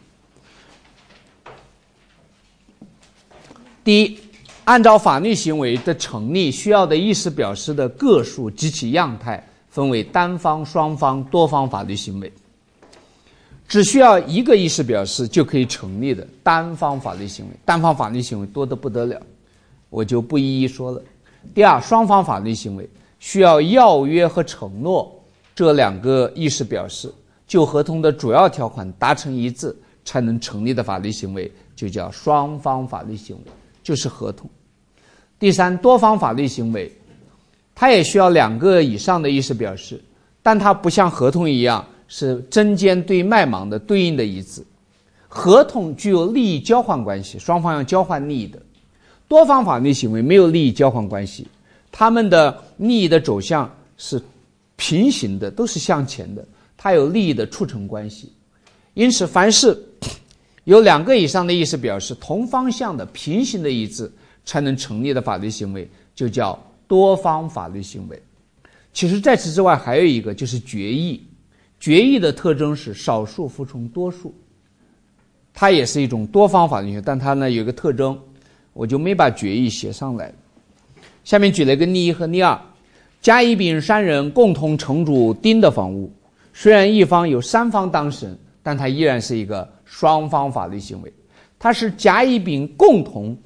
第一，按照法律行为的成立需要的意思表示的个数及其样态，分为单方、双方、多方法律行为。只需要一个意思表示就可以成立的单方法律行为，单方法律行为多得不得了，我就不一一说了。第二，双方法律行为需要要约和承诺这两个意思表示。就合同的主要条款达成一致才能成立的法律行为，就叫双方法律行为，就是合同。第三，多方法律行为，它也需要两个以上的意思表示，但它不像合同一样是针尖对麦芒的对应的一致。合同具有利益交换关系，双方要交换利益的；多方法律行为没有利益交换关系，他们的利益的走向是平行的，都是向前的。它有利益的促成关系，因此，凡是 有两个以上的意思表示同方向的平行的一致才能成立的法律行为，就叫多方法律行为。其实，在此之外，还有一个就是决议。决议的特征是少数服从多数，它也是一种多方法律行为，但它呢有个特征，我就没把决议写上来。下面举了一个例一和例二：甲、乙、丙三人共同承租丁的房屋。虽然一方有三方当事人，但它依然是一个双方法律行为。它是甲、乙、丙共同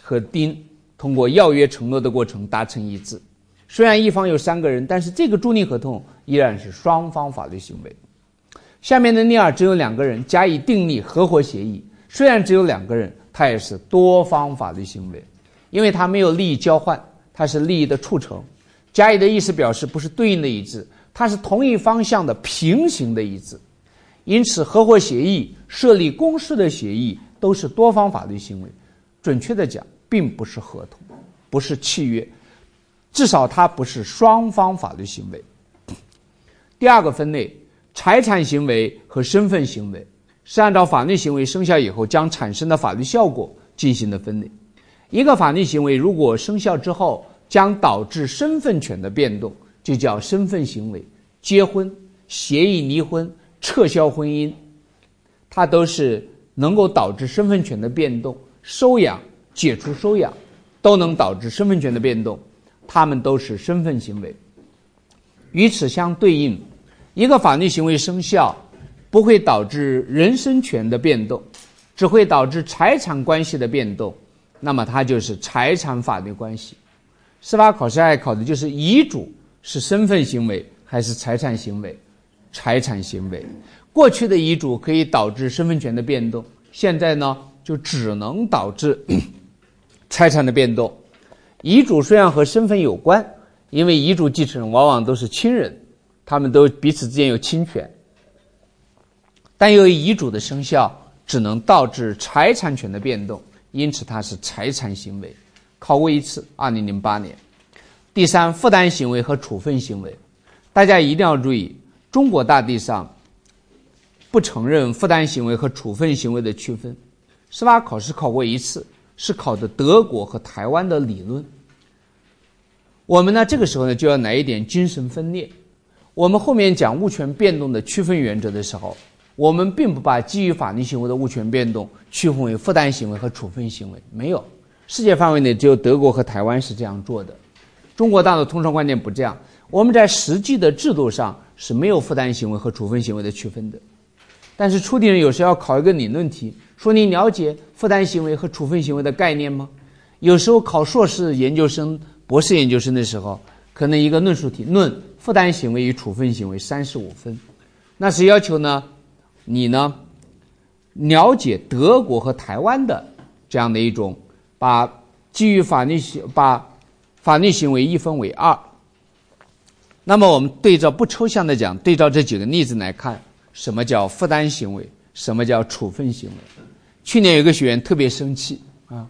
和丁通过要约承诺的过程达成一致。虽然一方有三个人，但是这个租赁合同依然是双方法律行为。下面的例二只有两个人，甲乙订立合伙协议，虽然只有两个人，它也是多方法律行为，因为它没有利益交换，它是利益的促成。甲乙的意思表示不是对应的一致。它是同一方向的平行的一致，因此合伙协议、设立公司的协议都是多方法律行为。准确的讲，并不是合同，不是契约，至少它不是双方法律行为。第二个分类，财产行为和身份行为是按照法律行为生效以后将产生的法律效果进行的分类。一个法律行为如果生效之后将导致身份权的变动。就叫身份行为，结婚、协议离婚、撤销婚姻，它都是能够导致身份权的变动。收养、解除收养，都能导致身份权的变动，它们都是身份行为。与此相对应，一个法律行为生效不会导致人身权的变动，只会导致财产关系的变动，那么它就是财产法律关系。司法考试爱考的就是遗嘱。是身份行为还是财产行为？财产行为，过去的遗嘱可以导致身份权的变动，现在呢就只能导致 财产的变动。遗嘱虽然和身份有关，因为遗嘱继承人往往都是亲人，他们都彼此之间有侵权。但由于遗嘱的生效只能导致财产权的变动，因此它是财产行为。考过一次，二零零八年。第三，负担行为和处分行为，大家一定要注意，中国大地上不承认负担行为和处分行为的区分。司法考试考过一次，是考的德国和台湾的理论。我们呢，这个时候呢，就要来一点精神分裂。我们后面讲物权变动的区分原则的时候。我们并不把基于法律行为的物权变动区分为负担行为和处分行为，没有。世界范围内只有德国和台湾是这样做的，中国大陆通常观念不这样。我们在实际的制度上是没有负担行为和处分行为的区分的。但是出题人有时候要考一个理论题，说你了解负担行为和处分行为的概念吗？有时候考硕士研究生、博士研究生的时候，可能一个论述题论负担行为与处分行为三十五分，那是要求呢？你呢？了解德国和台湾的这样的一种，把基于法律行把法律行为一分为二。那么我们对照不抽象的讲，对照这几个例子来看，什么叫负担行为，什么叫处分行为？去年有个学员特别生气啊，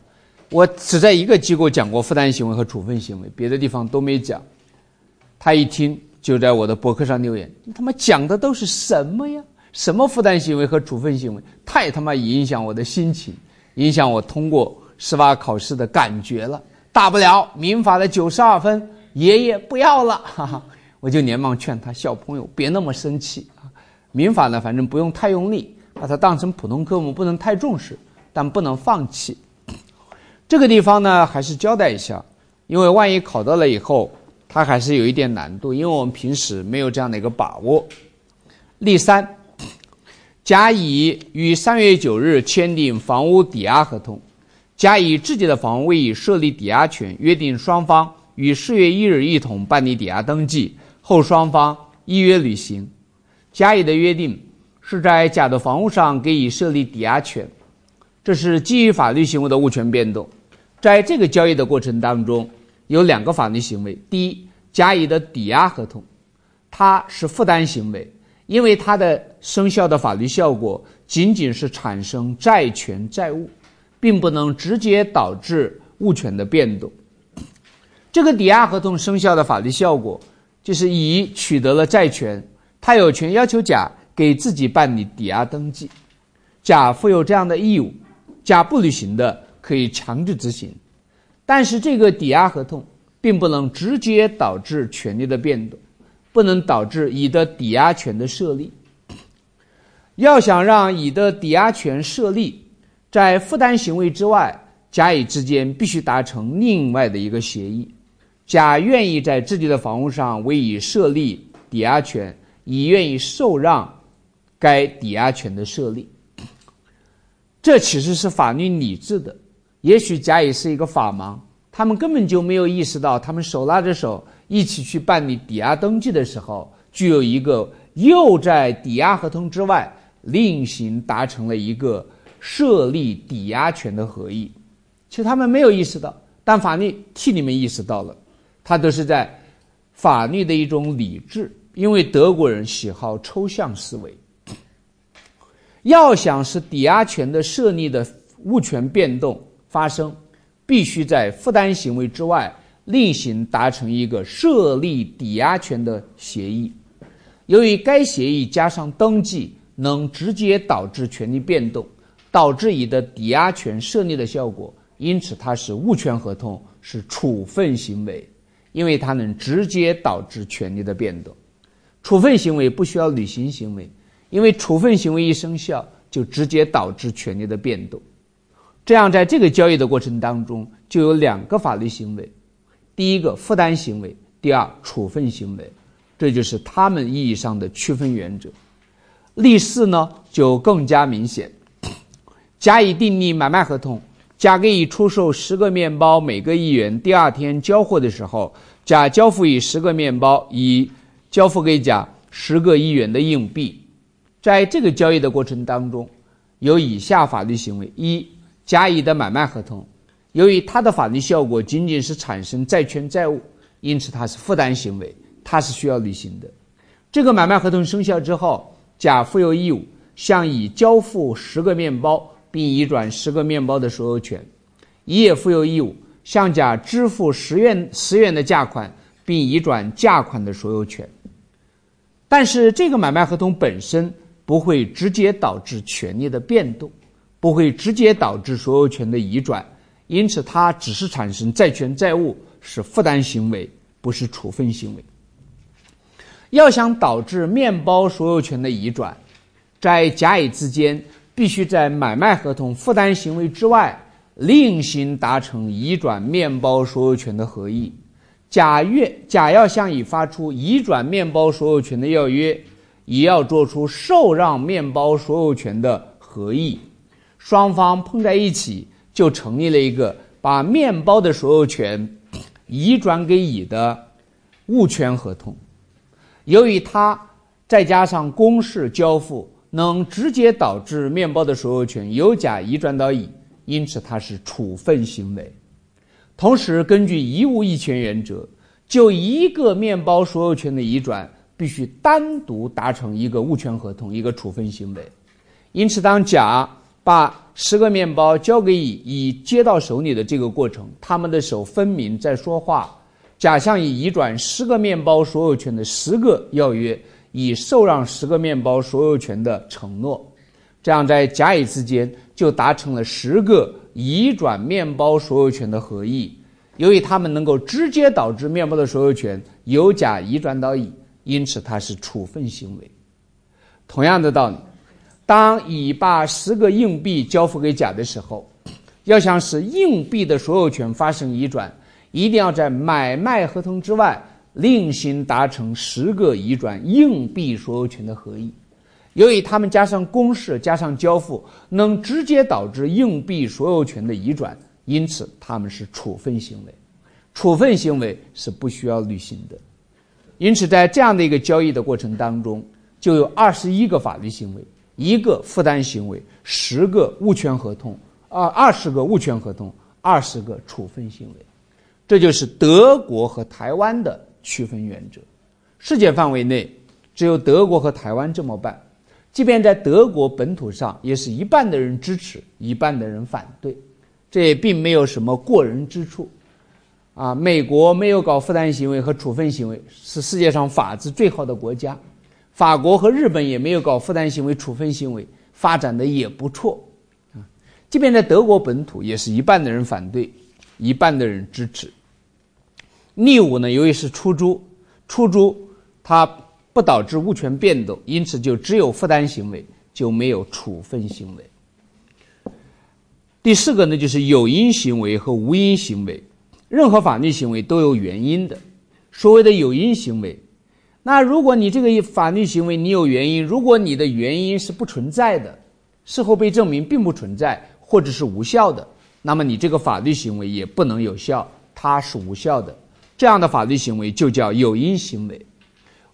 我只在一个机构讲过负担行为和处分行为，别的地方都没讲。他一听就在我的博客上留言：“你他妈讲的都是什么呀？”什么负担行为和处分行为，太他妈影响我的心情，影响我通过司法考试的感觉了。大不了民法的九十二分，爷爷不要了，哈哈，我就连忙劝他小朋友别那么生气啊。民法呢，反正不用太用力，把它当成普通科目，不能太重视，但不能放弃。这个地方呢，还是交代一下，因为万一考到了以后，它还是有一点难度，因为我们平时没有这样的一个把握。例三。甲乙于三月九日签订房屋抵押合同，甲乙自己的房屋未已设立抵押权，约定双方于四月一日一同办理抵押登记，后双方依约履行。甲乙的约定是在甲的房屋上给乙设立抵押权，这是基于法律行为的物权变动。在这个交易的过程当中，有两个法律行为：第一，甲乙的抵押合同，它是负担行为。因为它的生效的法律效果仅仅是产生债权债务，并不能直接导致物权的变动。这个抵押合同生效的法律效果，就是乙取得了债权，他有权要求甲给自己办理抵押登记，甲负有这样的义务，甲不履行的可以强制执行。但是这个抵押合同并不能直接导致权利的变动。不能导致乙的抵押权的设立。要想让乙的抵押权设立，在负担行为之外，甲乙之间必须达成另外的一个协议。甲愿意在自己的房屋上为乙设立抵押权，乙愿意受让该抵押权的设立。这其实是法律理智的。也许甲乙是一个法盲，他们根本就没有意识到，他们手拉着手。一起去办理抵押登记的时候，具有一个又在抵押合同之外另行达成了一个设立抵押权的合意。其实他们没有意识到，但法律替你们意识到了。他都是在法律的一种理智，因为德国人喜好抽象思维。要想使抵押权的设立的物权变动发生，必须在负担行为之外。另行达成一个设立抵押权的协议，由于该协议加上登记能直接导致权利变动，导致乙的抵押权设立的效果，因此它是物权合同，是处分行为，因为它能直接导致权利的变动。处分行为不需要履行行为，因为处分行为一生效就直接导致权利的变动。这样，在这个交易的过程当中，就有两个法律行为。第一个负担行为，第二处分行为，这就是他们意义上的区分原则。例四呢就更加明显。甲乙订立买卖合同，甲给乙出售十个面包，每个一元。第二天交货的时候，甲交付乙十个面包，乙交付给甲十个一元的硬币。在这个交易的过程当中，有以下法律行为：一、甲乙的买卖合同，由于它的法律效果仅仅是产生债权债务，因此它是负担行为，它是需要履行的。这个买卖合同生效之后，甲负有义务向乙交付十个面包，并移转十个面包的所有权；乙也负有义务向甲支付十元十元的价款，并移转价款的所有权。但是，这个买卖合同本身。不会直接导致权利的变动，不会直接导致所有权的移转，因此它只是产生债权债务，是负担行为，不是处分行为。要想导致面包所有权的移转，在甲乙之间必须在买卖合同负担行为之外，另行达成移转面包所有权的合意。甲月甲要向乙发出移转面包所有权的要约。乙要做出受让面包所有权的合意，双方碰在一起就成立了一个把面包的所有权移转给乙的物权合同。由于它再加上公示交付，能直接导致面包的所有权由甲移转到乙，因此它是处分行为。同时，根据一物一权原则，就一个面包所有权的移转。必须单独达成一个物权合同，一个处分行为。因此，当甲把十个面包交给乙，乙接到手里的这个过程，他们的手分明在说话。甲向乙移转十个面包所有权的十个要约，乙受让十个面包所有权的承诺。这样，在甲乙之间就达成了十个移转面包所有权的合意。由于他们能够直接导致面包的所有权由甲移转到乙。因此，它是处分行为。同样的道理，当乙把十个硬币交付给甲的时候，要想使硬币的所有权发生移转，一定要在买卖合同之外另行达成十个移转硬币所有权的合意。由于他们加上公示、加上交付，能直接导致硬币所有权的移转，因此他们是处分行为。处分行为是不需要履行的。因此，在这样的一个交易的过程当中，就有二十一个法律行为，一个负担行为，十个物权合同，啊，二十个物权合同，二十个处分行为，这就是德国和台湾的区分原则。世界范围内，只有德国和台湾这么办。即便在德国本土上，也是一半的人支持，一半的人反对，这也并没有什么过人之处。啊，美国没有搞负担行为和处分行为，是世界上法治最好的国家。法国和日本也没有搞负担行为、处分行为，发展的也不错。啊，即便在德国本土，也是一半的人反对，一半的人支持。逆五呢，由于是出租，出租它不导致物权变动，因此就只有负担行为，就没有处分行为。第四个呢，就是有因行为和无因行为。任何法律行为都有原因的，所谓的有因行为，那如果你这个法律行为你有原因，如果你的原因是不存在的，事后被证明并不存在或者是无效的，那么你这个法律行为也不能有效，它是无效的。这样的法律行为就叫有因行为。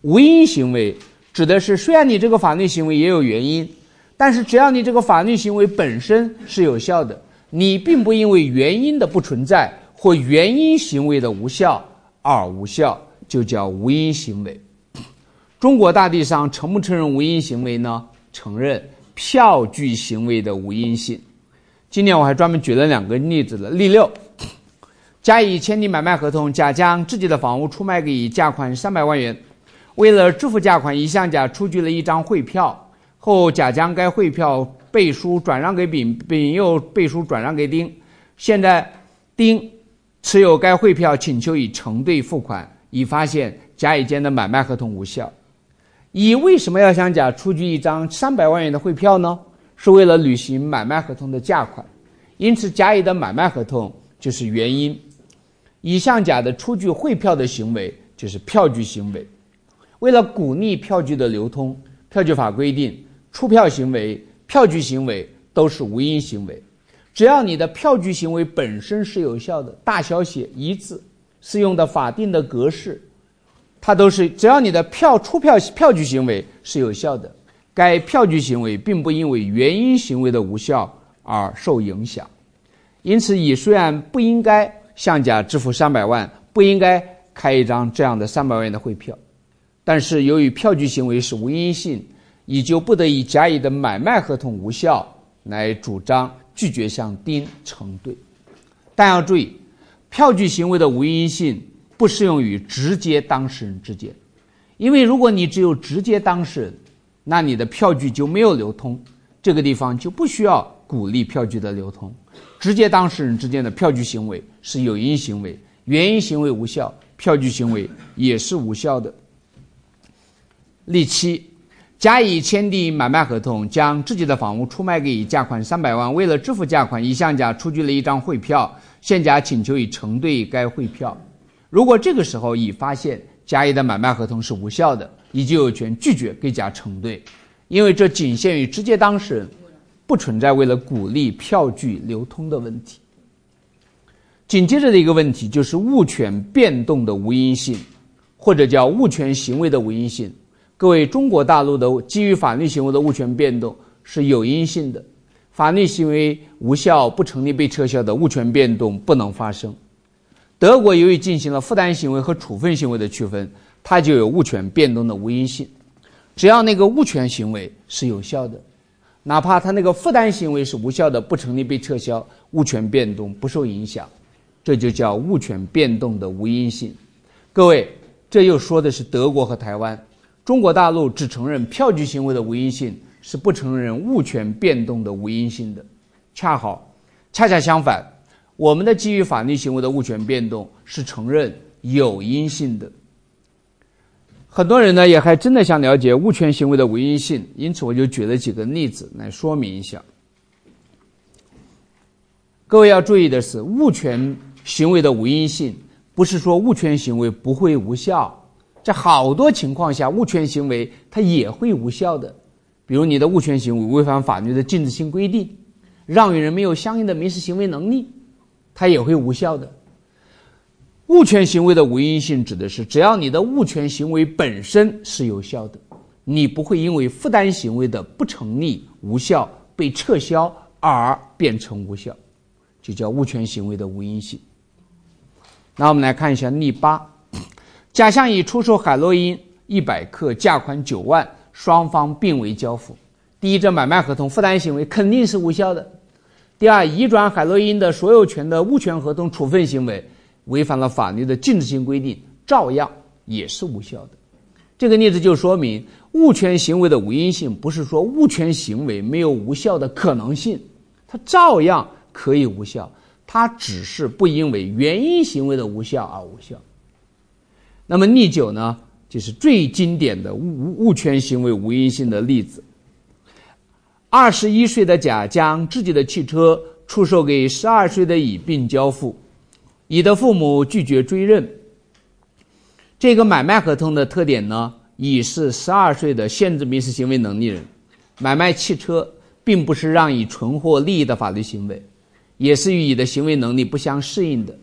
无因行为指的是虽然你这个法律行为也有原因，但是只要你这个法律行为本身是有效的，你并不因为原因的不存在。或原因行为的无效而无效，就叫无因行为。中国大地上承不承认无因行为呢？承认票据行为的无因性。今年我还专门举了两个例子了。例六：甲乙签订买卖合同，甲将自己的房屋出卖给乙，价款三百万元。为了支付价款，乙向甲出具了一张汇票，后甲将该汇票背书转让给丙，丙又背书转让给丁。现在丁。持有该汇票，请求乙承兑付款，乙发现甲乙间的买卖合同无效。乙为什么要向甲出具一张三百万元的汇票呢？是为了履行买卖合同的价款。因此，甲乙的买卖合同就是原因。乙向甲的出具汇票的行为就是票据行为。为了鼓励票据的流通，票据法规定，出票行为、票据行为都是无因行为。只要你的票据行为本身是有效的，大小写一致，适用的法定的格式，它都是只要你的票出票票据行为是有效的，该票据行为并不因为原因行为的无效而受影响。因此，乙虽然不应该向甲支付三百万，不应该开一张这样的三百万元的汇票，但是由于票据行为是无因性，乙就不得以甲乙的买卖合同无效来主张拒绝向丁承兑。但要注意，票据行为的无因性不适用于直接当事人之间，因为如果你只有直接当事人，那你的票据就没有流通，这个地方就不需要鼓励票据的流通。直接当事人之间的票据行为是有因行为，原因行为无效，票据行为也是无效的。例七，甲乙签订买卖合同，将自己的房屋出卖给乙，价款三百万。为了支付价款，乙向甲出具了一张汇票，现甲请求乙承兑该汇票。如果这个时候乙发现甲乙的买卖合同是无效的，乙就有权拒绝给甲承兑，因为这仅限于直接当事人。不存在为了鼓励票据流通的问题。紧接着的一个问题就是物权变动的无因性，或者叫物权行为的无因性。各位，中国大陆的基于法律行为的物权变动是有因性的，法律行为无效不成立被撤销的物权变动不能发生。德国由于进行了负担行为和处分行为的区分，它就有物权变动的无因性。只要那个物权行为是有效的。哪怕他那个负担行为是无效的，不成立被撤销，物权变动不受影响，这就叫物权变动的无因性。各位，这又说的是德国和台湾，中国大陆只承认票据行为的无因性，是不承认物权变动的无因性的。恰好，恰恰相反，我们的基于法律行为的物权变动是承认有因性的。很多人呢也还真的想了解物权行为的无因性，因此我就举了几个例子来说明一下。各位要注意的是，物权行为的无因性不是说物权行为不会无效，在好多情况下，物权行为它也会无效的。比如你的物权行为违反法律的禁止性规定，让与人没有相应的民事行为能力，它也会无效的。物权行为的无因性指的是，只要你的物权行为本身是有效的，你不会因为负担行为的不成立、无效被撤销而变成无效，就叫物权行为的无因性。那我们来看一下例八：甲向乙出售海洛因一百克，价款九万，双方并未交付。第一，这买卖合同负担行为肯定是无效的；第二，移转海洛因的所有权的物权合同处分行为。违反了法律的禁止性规定，照样也是无效的。这个例子就说明，物权行为的无因性不是说物权行为没有无效的可能性，它照样可以无效，它只是不因为原因行为的无效而无效。那么例九呢，就是最经典的物物权行为无因性的例子。二十一岁的甲将自己的汽车出售给十二岁的乙，并交付。乙的父母拒绝追认这个买卖合同的特点呢？乙是十二岁的限制民事行为能力人，买卖汽车并不是让乙存获利益的法律行为，也是与乙的行为能力不相适应的。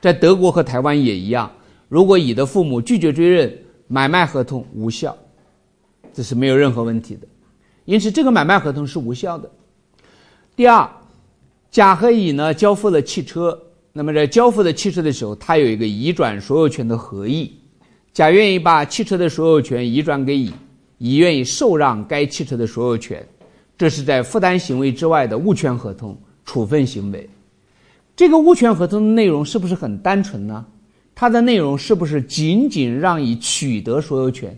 在德国和台湾也一样，如果乙的父母拒绝追认，买卖合同无效，这是没有任何问题的。因此，这个买卖合同是无效的。第二，甲和乙呢交付了汽车。那么在交付的汽车的时候，他有一个移转所有权的合意，甲愿意把汽车的所有权移转给乙，乙愿意受让该汽车的所有权，这是在负担行为之外的物权合同处分行为。这个物权合同的内容是不是很单纯呢？它的内容是不是仅仅让乙取得所有权？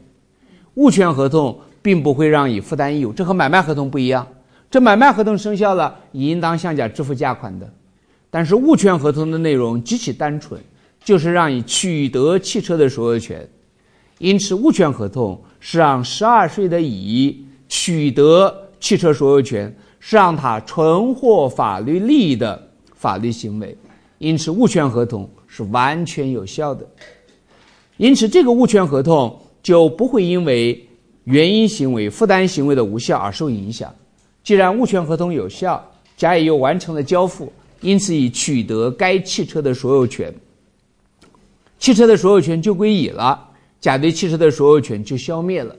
物权合同并不会让乙负担义务，这和买卖合同不一样。这买卖合同生效了，乙应当向甲支付价款的。但是物权合同的内容极其单纯，就是让你取得汽车的所有权，因此物权合同是让十二岁的乙取得汽车所有权，是让他存获法律利益的法律行为，因此物权合同是完全有效的，因此这个物权合同就不会因为原因行为、负担行为的无效而受影响。既然物权合同有效，甲乙又完成了交付。因此，已取得该汽车的所有权，汽车的所有权就归乙了，甲对汽车的所有权就消灭了。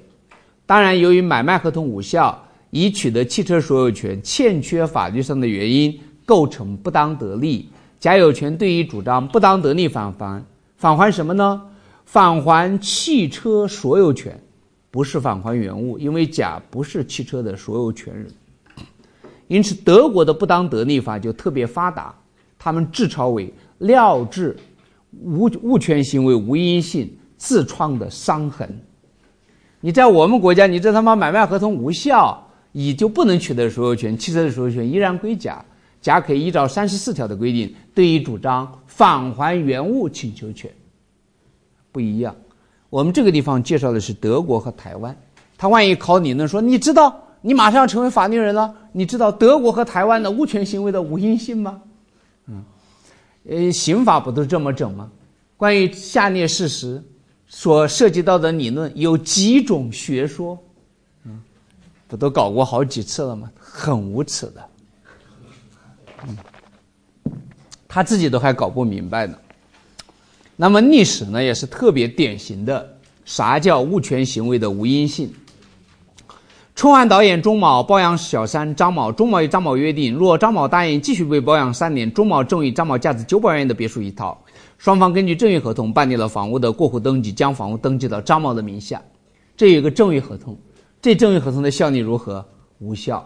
当然，由于买卖合同无效，已取得汽车所有权欠缺法律上的原因，构成不当得利。甲有权对于主张不当得利返还，返还什么呢？返还汽车所有权，不是返还原物，因为甲不是汽车的所有权人。因此，德国的不当得利法就特别发达，他们自嘲为料治无物权行为无因性自创的伤痕。你在我们国家，你这他妈买卖合同无效，乙就不能取得所有权，汽车的所有权依然归甲，甲可以依照三十四条的规定，对于主张返还原物请求权。不一样，我们这个地方介绍的是德国和台湾，他万一考你呢？说你知道，你马上要成为法律人了，你知道德国和台湾的物权行为的无因性吗？嗯，呃，刑法不都这么整吗？关于下列事实。所涉及到的理论有几种学说，嗯，不都搞过好几次了吗？很无耻的，嗯，他自己都还搞不明白呢。那么历史呢，也是特别典型的，啥叫物权行为的无因性？春晚导演钟某包养小三张某，钟某与张某约定，若张某答应继续被包养三年，钟某赠与张某价值九百万元的别墅一套。双方根据赠与合同办理了房屋的过户登记，将房屋登记到张某的名下。这有一个赠与合同，这赠与合同的效力如何？无效，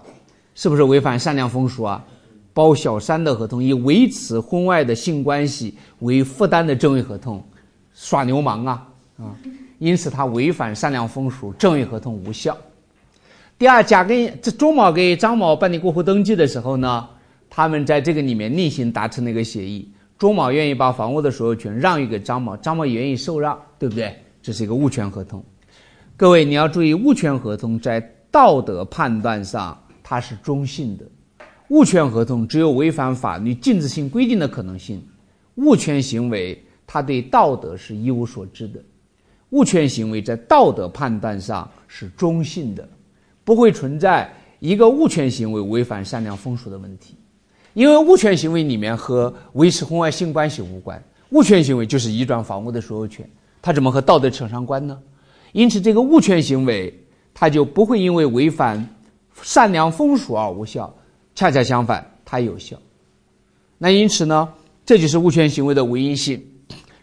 是不是违反善良风俗啊？包小三的合同以维持婚外的性关系为负担的赠与合同，耍流氓啊啊！因此他违反善良风俗，赠与合同无效。第二，甲跟这钟某给张某办理过户登记的时候呢，他们在这个里面另行达成了一个协议。钟某愿意把房屋的所有权让与给张某，张某也愿意受让，对不对？这是一个物权合同。各位你要注意，物权合同在道德判断上它是中性的。物权合同只有违反法律禁止性规定的可能性。物权行为它对道德是一无所知的。物权行为在道德判断上是中性的，不会存在一个物权行为违反善良风俗的问题。因为物权行为里面和维持婚外性关系无关，物权行为就是移转房屋的所有权，它怎么和道德扯上关呢？因此，这个物权行为它就不会因为违反善良风俗而无效，恰恰相反，它有效。那因此呢，这就是物权行为的唯一性。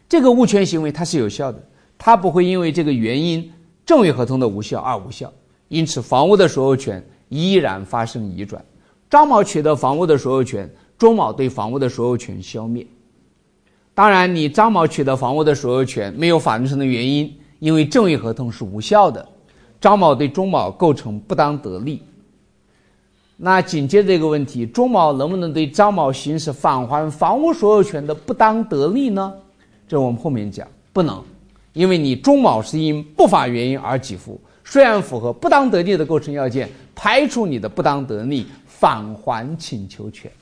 这个物权行为它是有效的，它不会因为这个原因赠与合同的无效而无效。因此，房屋的所有权依然发生移转。张某取得房屋的所有权，钟某对房屋的所有权消灭。当然，你张某取得房屋的所有权没有法律上的原因，因为赠与合同是无效的。张某对钟某构成不当得利。那紧接着一个问题，钟某能不能对张某行使返还房屋所有权的不当得利呢？这我们后面讲，不能，因为你钟某是因不法原因而给付，虽然符合不当得利的构成要件，排除你的不当得利。返还请求权，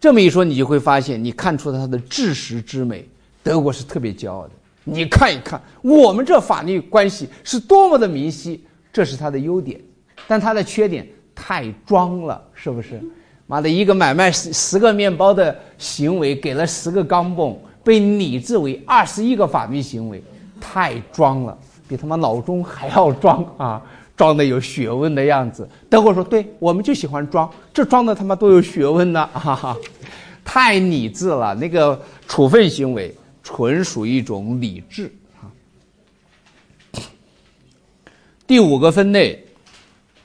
这么一说，你就会发现，你看出了它的知识之美。德国是特别骄傲的，你看一看，我们这法律关系是多么的明晰，这是它的优点。但它的缺点太装了，是不是？妈的，一个买卖十十个面包的行为，给了十个钢镚，被拟制为二十一个法律行为，太装了，比他妈老钟还要装啊！装的有学问的样子，德国说：“对，我们就喜欢装，这装的他妈都有学问呢，哈 哈，太理智了。那个处分行为纯属一种理智啊。”第五个分类，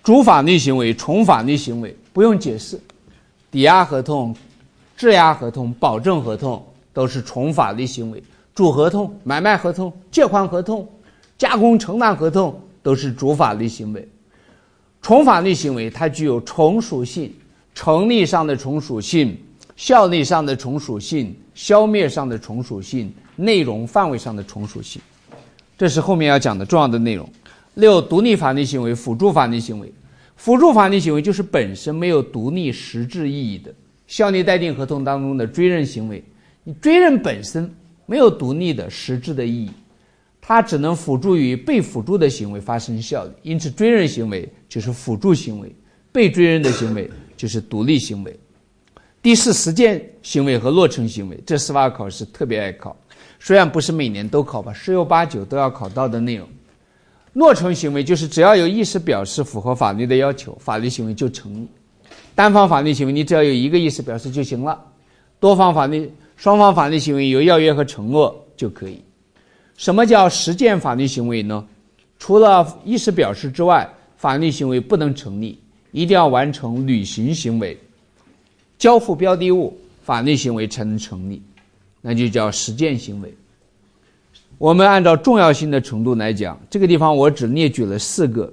主法律行为、从法律行为不用解释，抵押合同、质押合同、保证合同都是从法律行为，主合同、买卖合同、借款合同、加工承揽合同。都是主法律行为，从法律行为它具有从属性，成立上的从属性，效力上的从属性，消灭上的从属性，内容范围上的从属性，这是后面要讲的重要的内容。六、独立法律行为、辅助法律行为，辅助法律行为就是本身没有独立实质意义的，效力待定合同当中的追认行为，你追认本身没有独立的实质的意义。它只能辅助于被辅助的行为发生效力，因此追认行为就是辅助行为，被追认的行为就是独立行为。第四，实践行为和落成行为，这司法考试特别爱考，虽然不是每年都考吧，十有八九都要考到的内容。诺成行为就是只要有意思表示符合法律的要求，法律行为就成立。单方法律行为你只要有一个意思表示就行了，多方法律、双方法律行为有要约和承诺就可以。什么叫实践法律行为呢？除了意思表示之外，法律行为不能成立，一定要完成履行行为，交付标的物，法律行为才能成立，那就叫实践行为。我们按照重要性的程度来讲，这个地方我只列举了四个，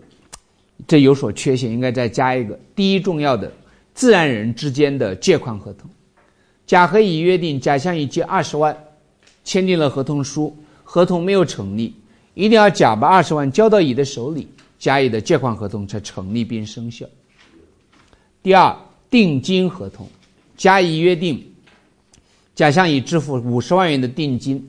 这有所缺陷，应该再加一个。第一重要的，自然人之间的借款合同，甲和乙约定甲向乙借二十万，签订了合同书，合同没有成立，一定要甲把二十万交到乙的手里，甲乙的借款合同才成立并生效。第二，定金合同，甲乙约定，甲向乙支付五十万元的定金。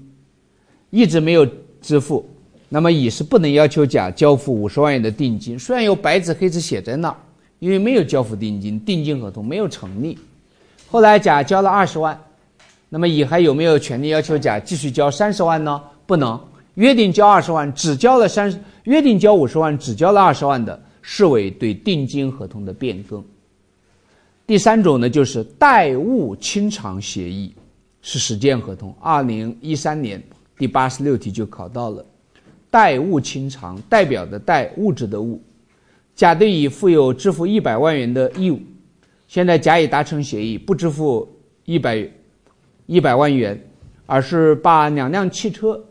一直没有支付，那么乙是不能要求甲交付五十万元的定金。虽然有白纸黑字写在那，因为没有交付定金，定金合同没有成立。后来甲交了二十万，那么乙还有没有权利要求甲继续交三十万呢？不能，约定交二十万，只交了三，约定交五十万，只交了二十万的，视为对定金合同的变更。第三种呢，就是代物清偿协议，是实践合同。二零一三年。第八十六题就考到了，代物清偿代表的代物质的物，甲对乙负有支付一百万元的义务，现在甲乙达成协议，不支付一百一百万元，而是把两辆汽车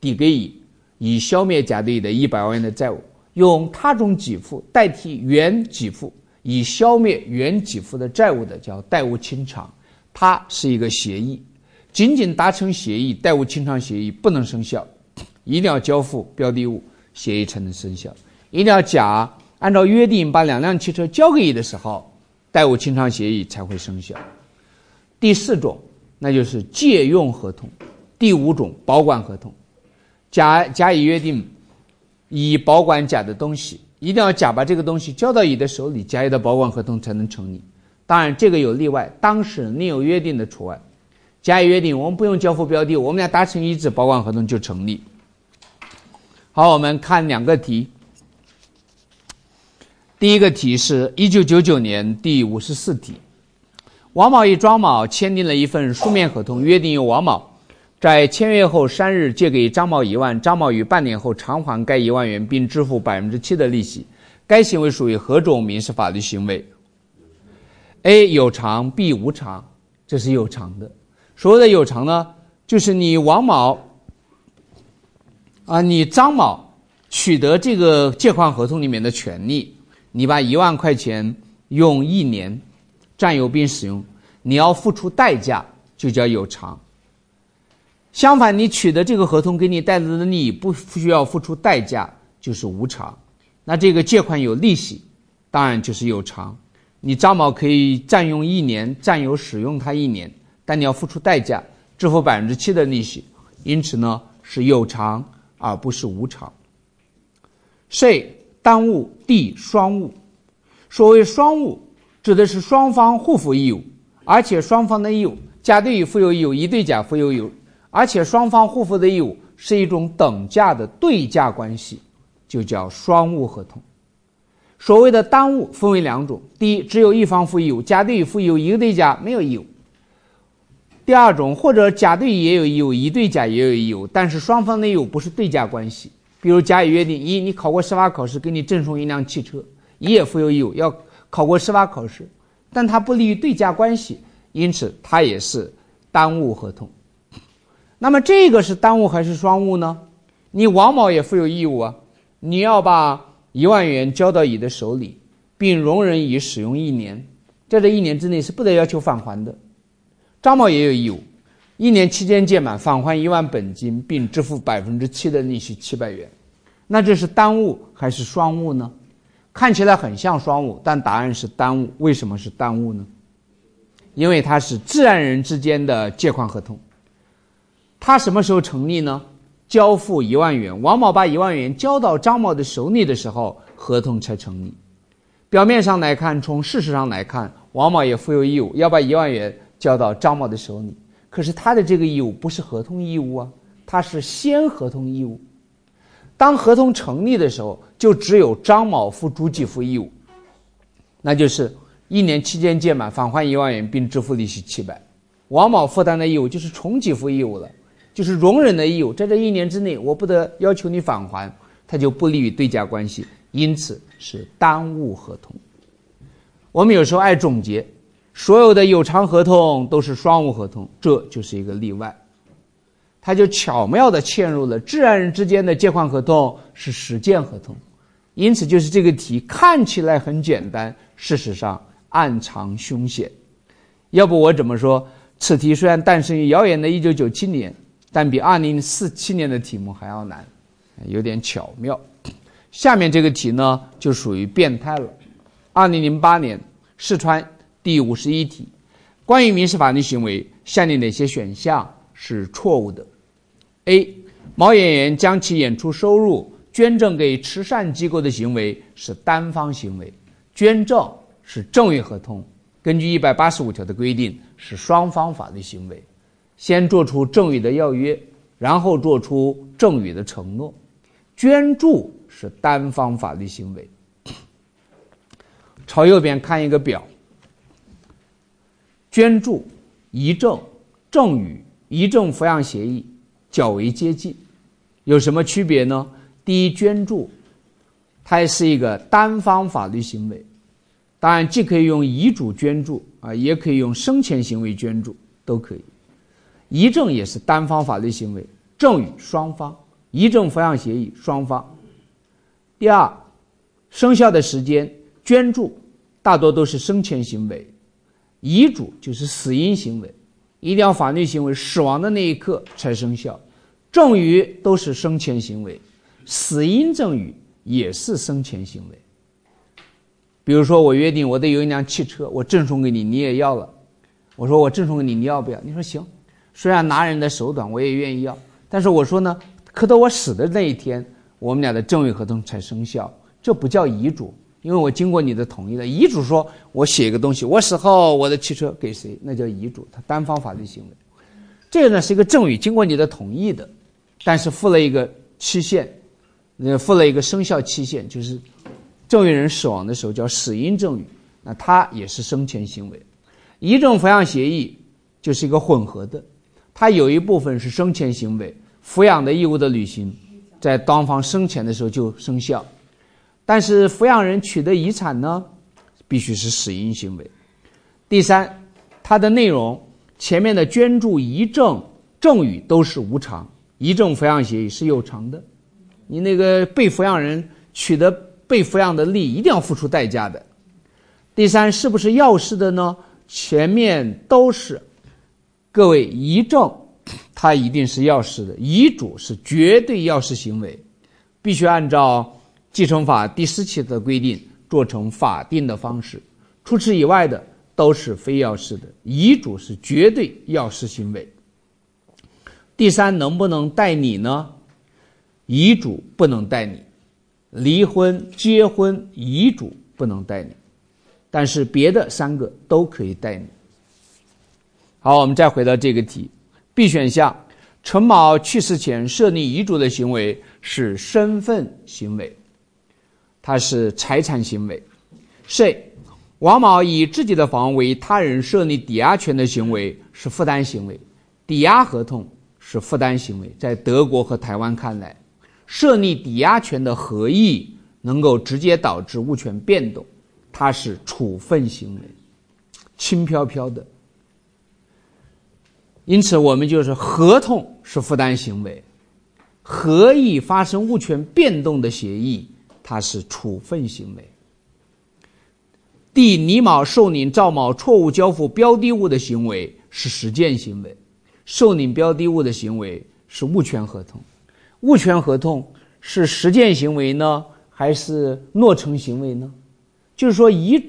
抵给乙，以消灭甲对乙的一百万元的债务，用他种给付代替原给付，以消灭原给付的债务的叫代物清偿，它是一个协议。仅仅达成协议，代物清偿协议不能生效，一定要交付标的物，协议才能生效。一定要甲按照约定把两辆汽车交给乙的时候，代物清偿协议才会生效。第四种，那就是借用合同。第五种，保管合同。甲甲乙约定，乙保管甲的东西，一定要甲把这个东西交到乙的手里，甲乙的保管合同才能成立。当然，这个有例外，当事人另有约定的除外。甲乙约定，我们不用交付标的，我们俩达成一致，保管合同就成立。好，我们看两个题。第一个题是一九九九年第五十四题，王某与庄某签订了一份书面合同，约定由王某在签约后三日借给张某一万，张某于半年后偿还该一万元，并支付百分之七的利息。该行为属于何种民事法律行为？A 有偿，B 无偿，这是有偿的。所谓的有偿呢，就是你王某啊，你张某取得这个借款合同里面的权利，你把一万块钱用一年占有并使用，你要付出代价，就叫有偿。相反，你取得这个合同给你带来的利益不需要付出代价，就是无偿。那这个借款有利息，当然就是有偿。你张某可以占用一年，占有使用它一年。但你要付出代价，支付百分之七的利息，因此呢是有偿而不是无偿。C 单物 D 双物，所谓双物指的是双方互负义务，而且双方的义务，甲对乙负有义务，乙对甲负有义务，而且双方互负的义务是一种等价的对价关系，就叫双物合同。所谓的单物分为两种，第一，只有一方负义务，甲对乙负义务，乙对甲没有义务。第二种，或者甲对乙也有义务，乙对甲也有义务，但是双方的义务不是对价关系。比如甲乙约定：一，你考过司法考试，给你赠送一辆汽车，乙也负有义务要考过司法考试，但它不利于对价关系，因此它也是耽误合同。那么这个是单物还是双误呢？你王某也负有义务啊，你要把一万元交到乙的手里，并容忍乙使用一年，在这一年之内是不得要求返还的。张某也有义务，一年期间届满返还一万本金，并支付百分之七的利息七百元。那这是单物还是双物呢？看起来很像双物，但答案是单物。为什么是单物呢？因为它是自然人之间的借款合同。它什么时候成立呢？交付一万元，王某把一万元交到张某的手里的时候，合同才成立。表面上来看，从事实上来看，王某也负有义务要把一万元。交到张某的手里，可是他的这个义务不是合同义务啊，他是先合同义务。当合同成立的时候，就只有张某付诸给付义务，那就是一年期间届满返还一万元并支付利息七百。王某负担的义务就是重给付义务了，就是容忍的义务，在这一年之内我不得要求你返还，它就不利于对价关系，因此是耽误合同。我们有时候爱总结，所有的有偿合同都是双无合同，这就是一个例外。他就巧妙地嵌入了自然人之间的借款合同是实践合同，因此就是这个题看起来很简单，事实上暗藏凶险。要不我怎么说，此题虽然诞生于遥远的一九九七年，但比二零四七年的题目还要难，有点巧妙。下面这个题呢，就属于变态了。二零零八年四川第五十一题，关于民事法律行为，下列哪些选项？是错误的。A. 毛演员将其演出收入捐赠给慈善机构的行为是单方行为，捐赠是赠与合同，根据一百八十五条的规定是双方法律行为，先做出赠与的要约，然后做出赠与的承诺。捐助是单方法律行为。朝右边看一个表，捐助、遗赠、赠与。遗赠抚养协议较为接近，有什么区别呢？第一，捐助，它是一个单方法律行为，当然既可以用遗嘱捐助啊，也可以用生前行为捐助，都可以。遗赠也是单方法律行为，赠与双方，遗赠抚养协议双方。第二，生效的时间，捐助大多都是生前行为，遗嘱就是死因行为。一定要法律行为死亡的那一刻才生效，赠与都是生前行为，死因赠与也是生前行为。比如说，我约定我得有一辆汽车，我赠送给你，你也要了。我说我赠送给你，你要不要？你说行。虽然拿人的手短，我也愿意要。但是我说呢，可到我死的那一天，我们俩的赠与合同才生效，这不叫遗嘱。因为我经过你的同意了，遗嘱说我写一个东西，我死后我的汽车给谁，那叫遗嘱，它单方法律行为。这个呢是一个赠与，经过你的同意的，但是附了一个期限，呃，附了一个生效期限，就是赠与人死亡的时候叫死因赠与，那它也是生前行为。遗赠抚养协议就是一个混合的，它有一部分是生前行为，抚养的义务的履行，在当方生前的时候就生效。但是抚养人取得遗产呢，必须是死因行为。第三，它的内容前面的捐助、遗赠、赠与都是无偿，遗赠抚养协议是有偿的。你那个被抚养人取得被抚养的利，一定要付出代价的。第三，是不是要事的呢？前面都是。各位，遗赠它一定是要事的，遗嘱是绝对要事行为，必须按照。继承法第十七的规定做成法定的方式，除此以外的都是非要事的。遗嘱是绝对要事行为。第三，能不能代理呢？遗嘱不能代理，离婚、结婚、遗嘱不能代理，但是别的三个都可以代理。好，我们再回到这个题，B 选项，陈某去世前设立遗嘱的行为是身份行为。它是财产行为。C，王某以自己的房为他人设立抵押权的行为是负担行为，抵押合同是负担行为。在德国和台湾看来，设立抵押权的合意能够直接导致物权变动，它是处分行为，轻飘飘的。因此，我们就是合同是负担行为，合意发生物权变动的协议。它是处分行为。D 李某受领赵某错误交付标的物的行为是实践行为，受领标的物的行为是物权合同。物权合同是实践行为呢，还是诺成行为呢？就是说移，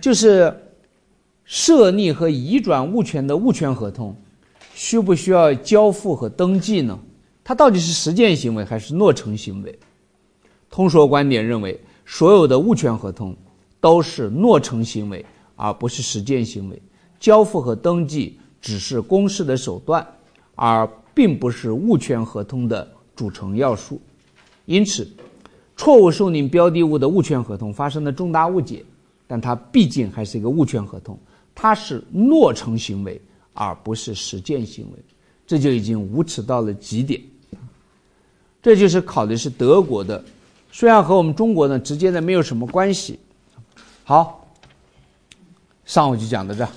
就是设立和移转物权的物权合同，需不需要交付和登记呢？它到底是实践行为还是诺成行为？通说观点认为，所有的物权合同都是诺成行为，而不是实践行为。交付和登记只是公示的手段，而并不是物权合同的组成要素。因此，错误受领标的物的物权合同发生了重大误解，但它毕竟还是一个物权合同，它是诺成行为而不是实践行为，这就已经无耻到了极点。这就是考的是德国的，虽然和我们中国呢直接的没有什么关系。好，上午就讲到这。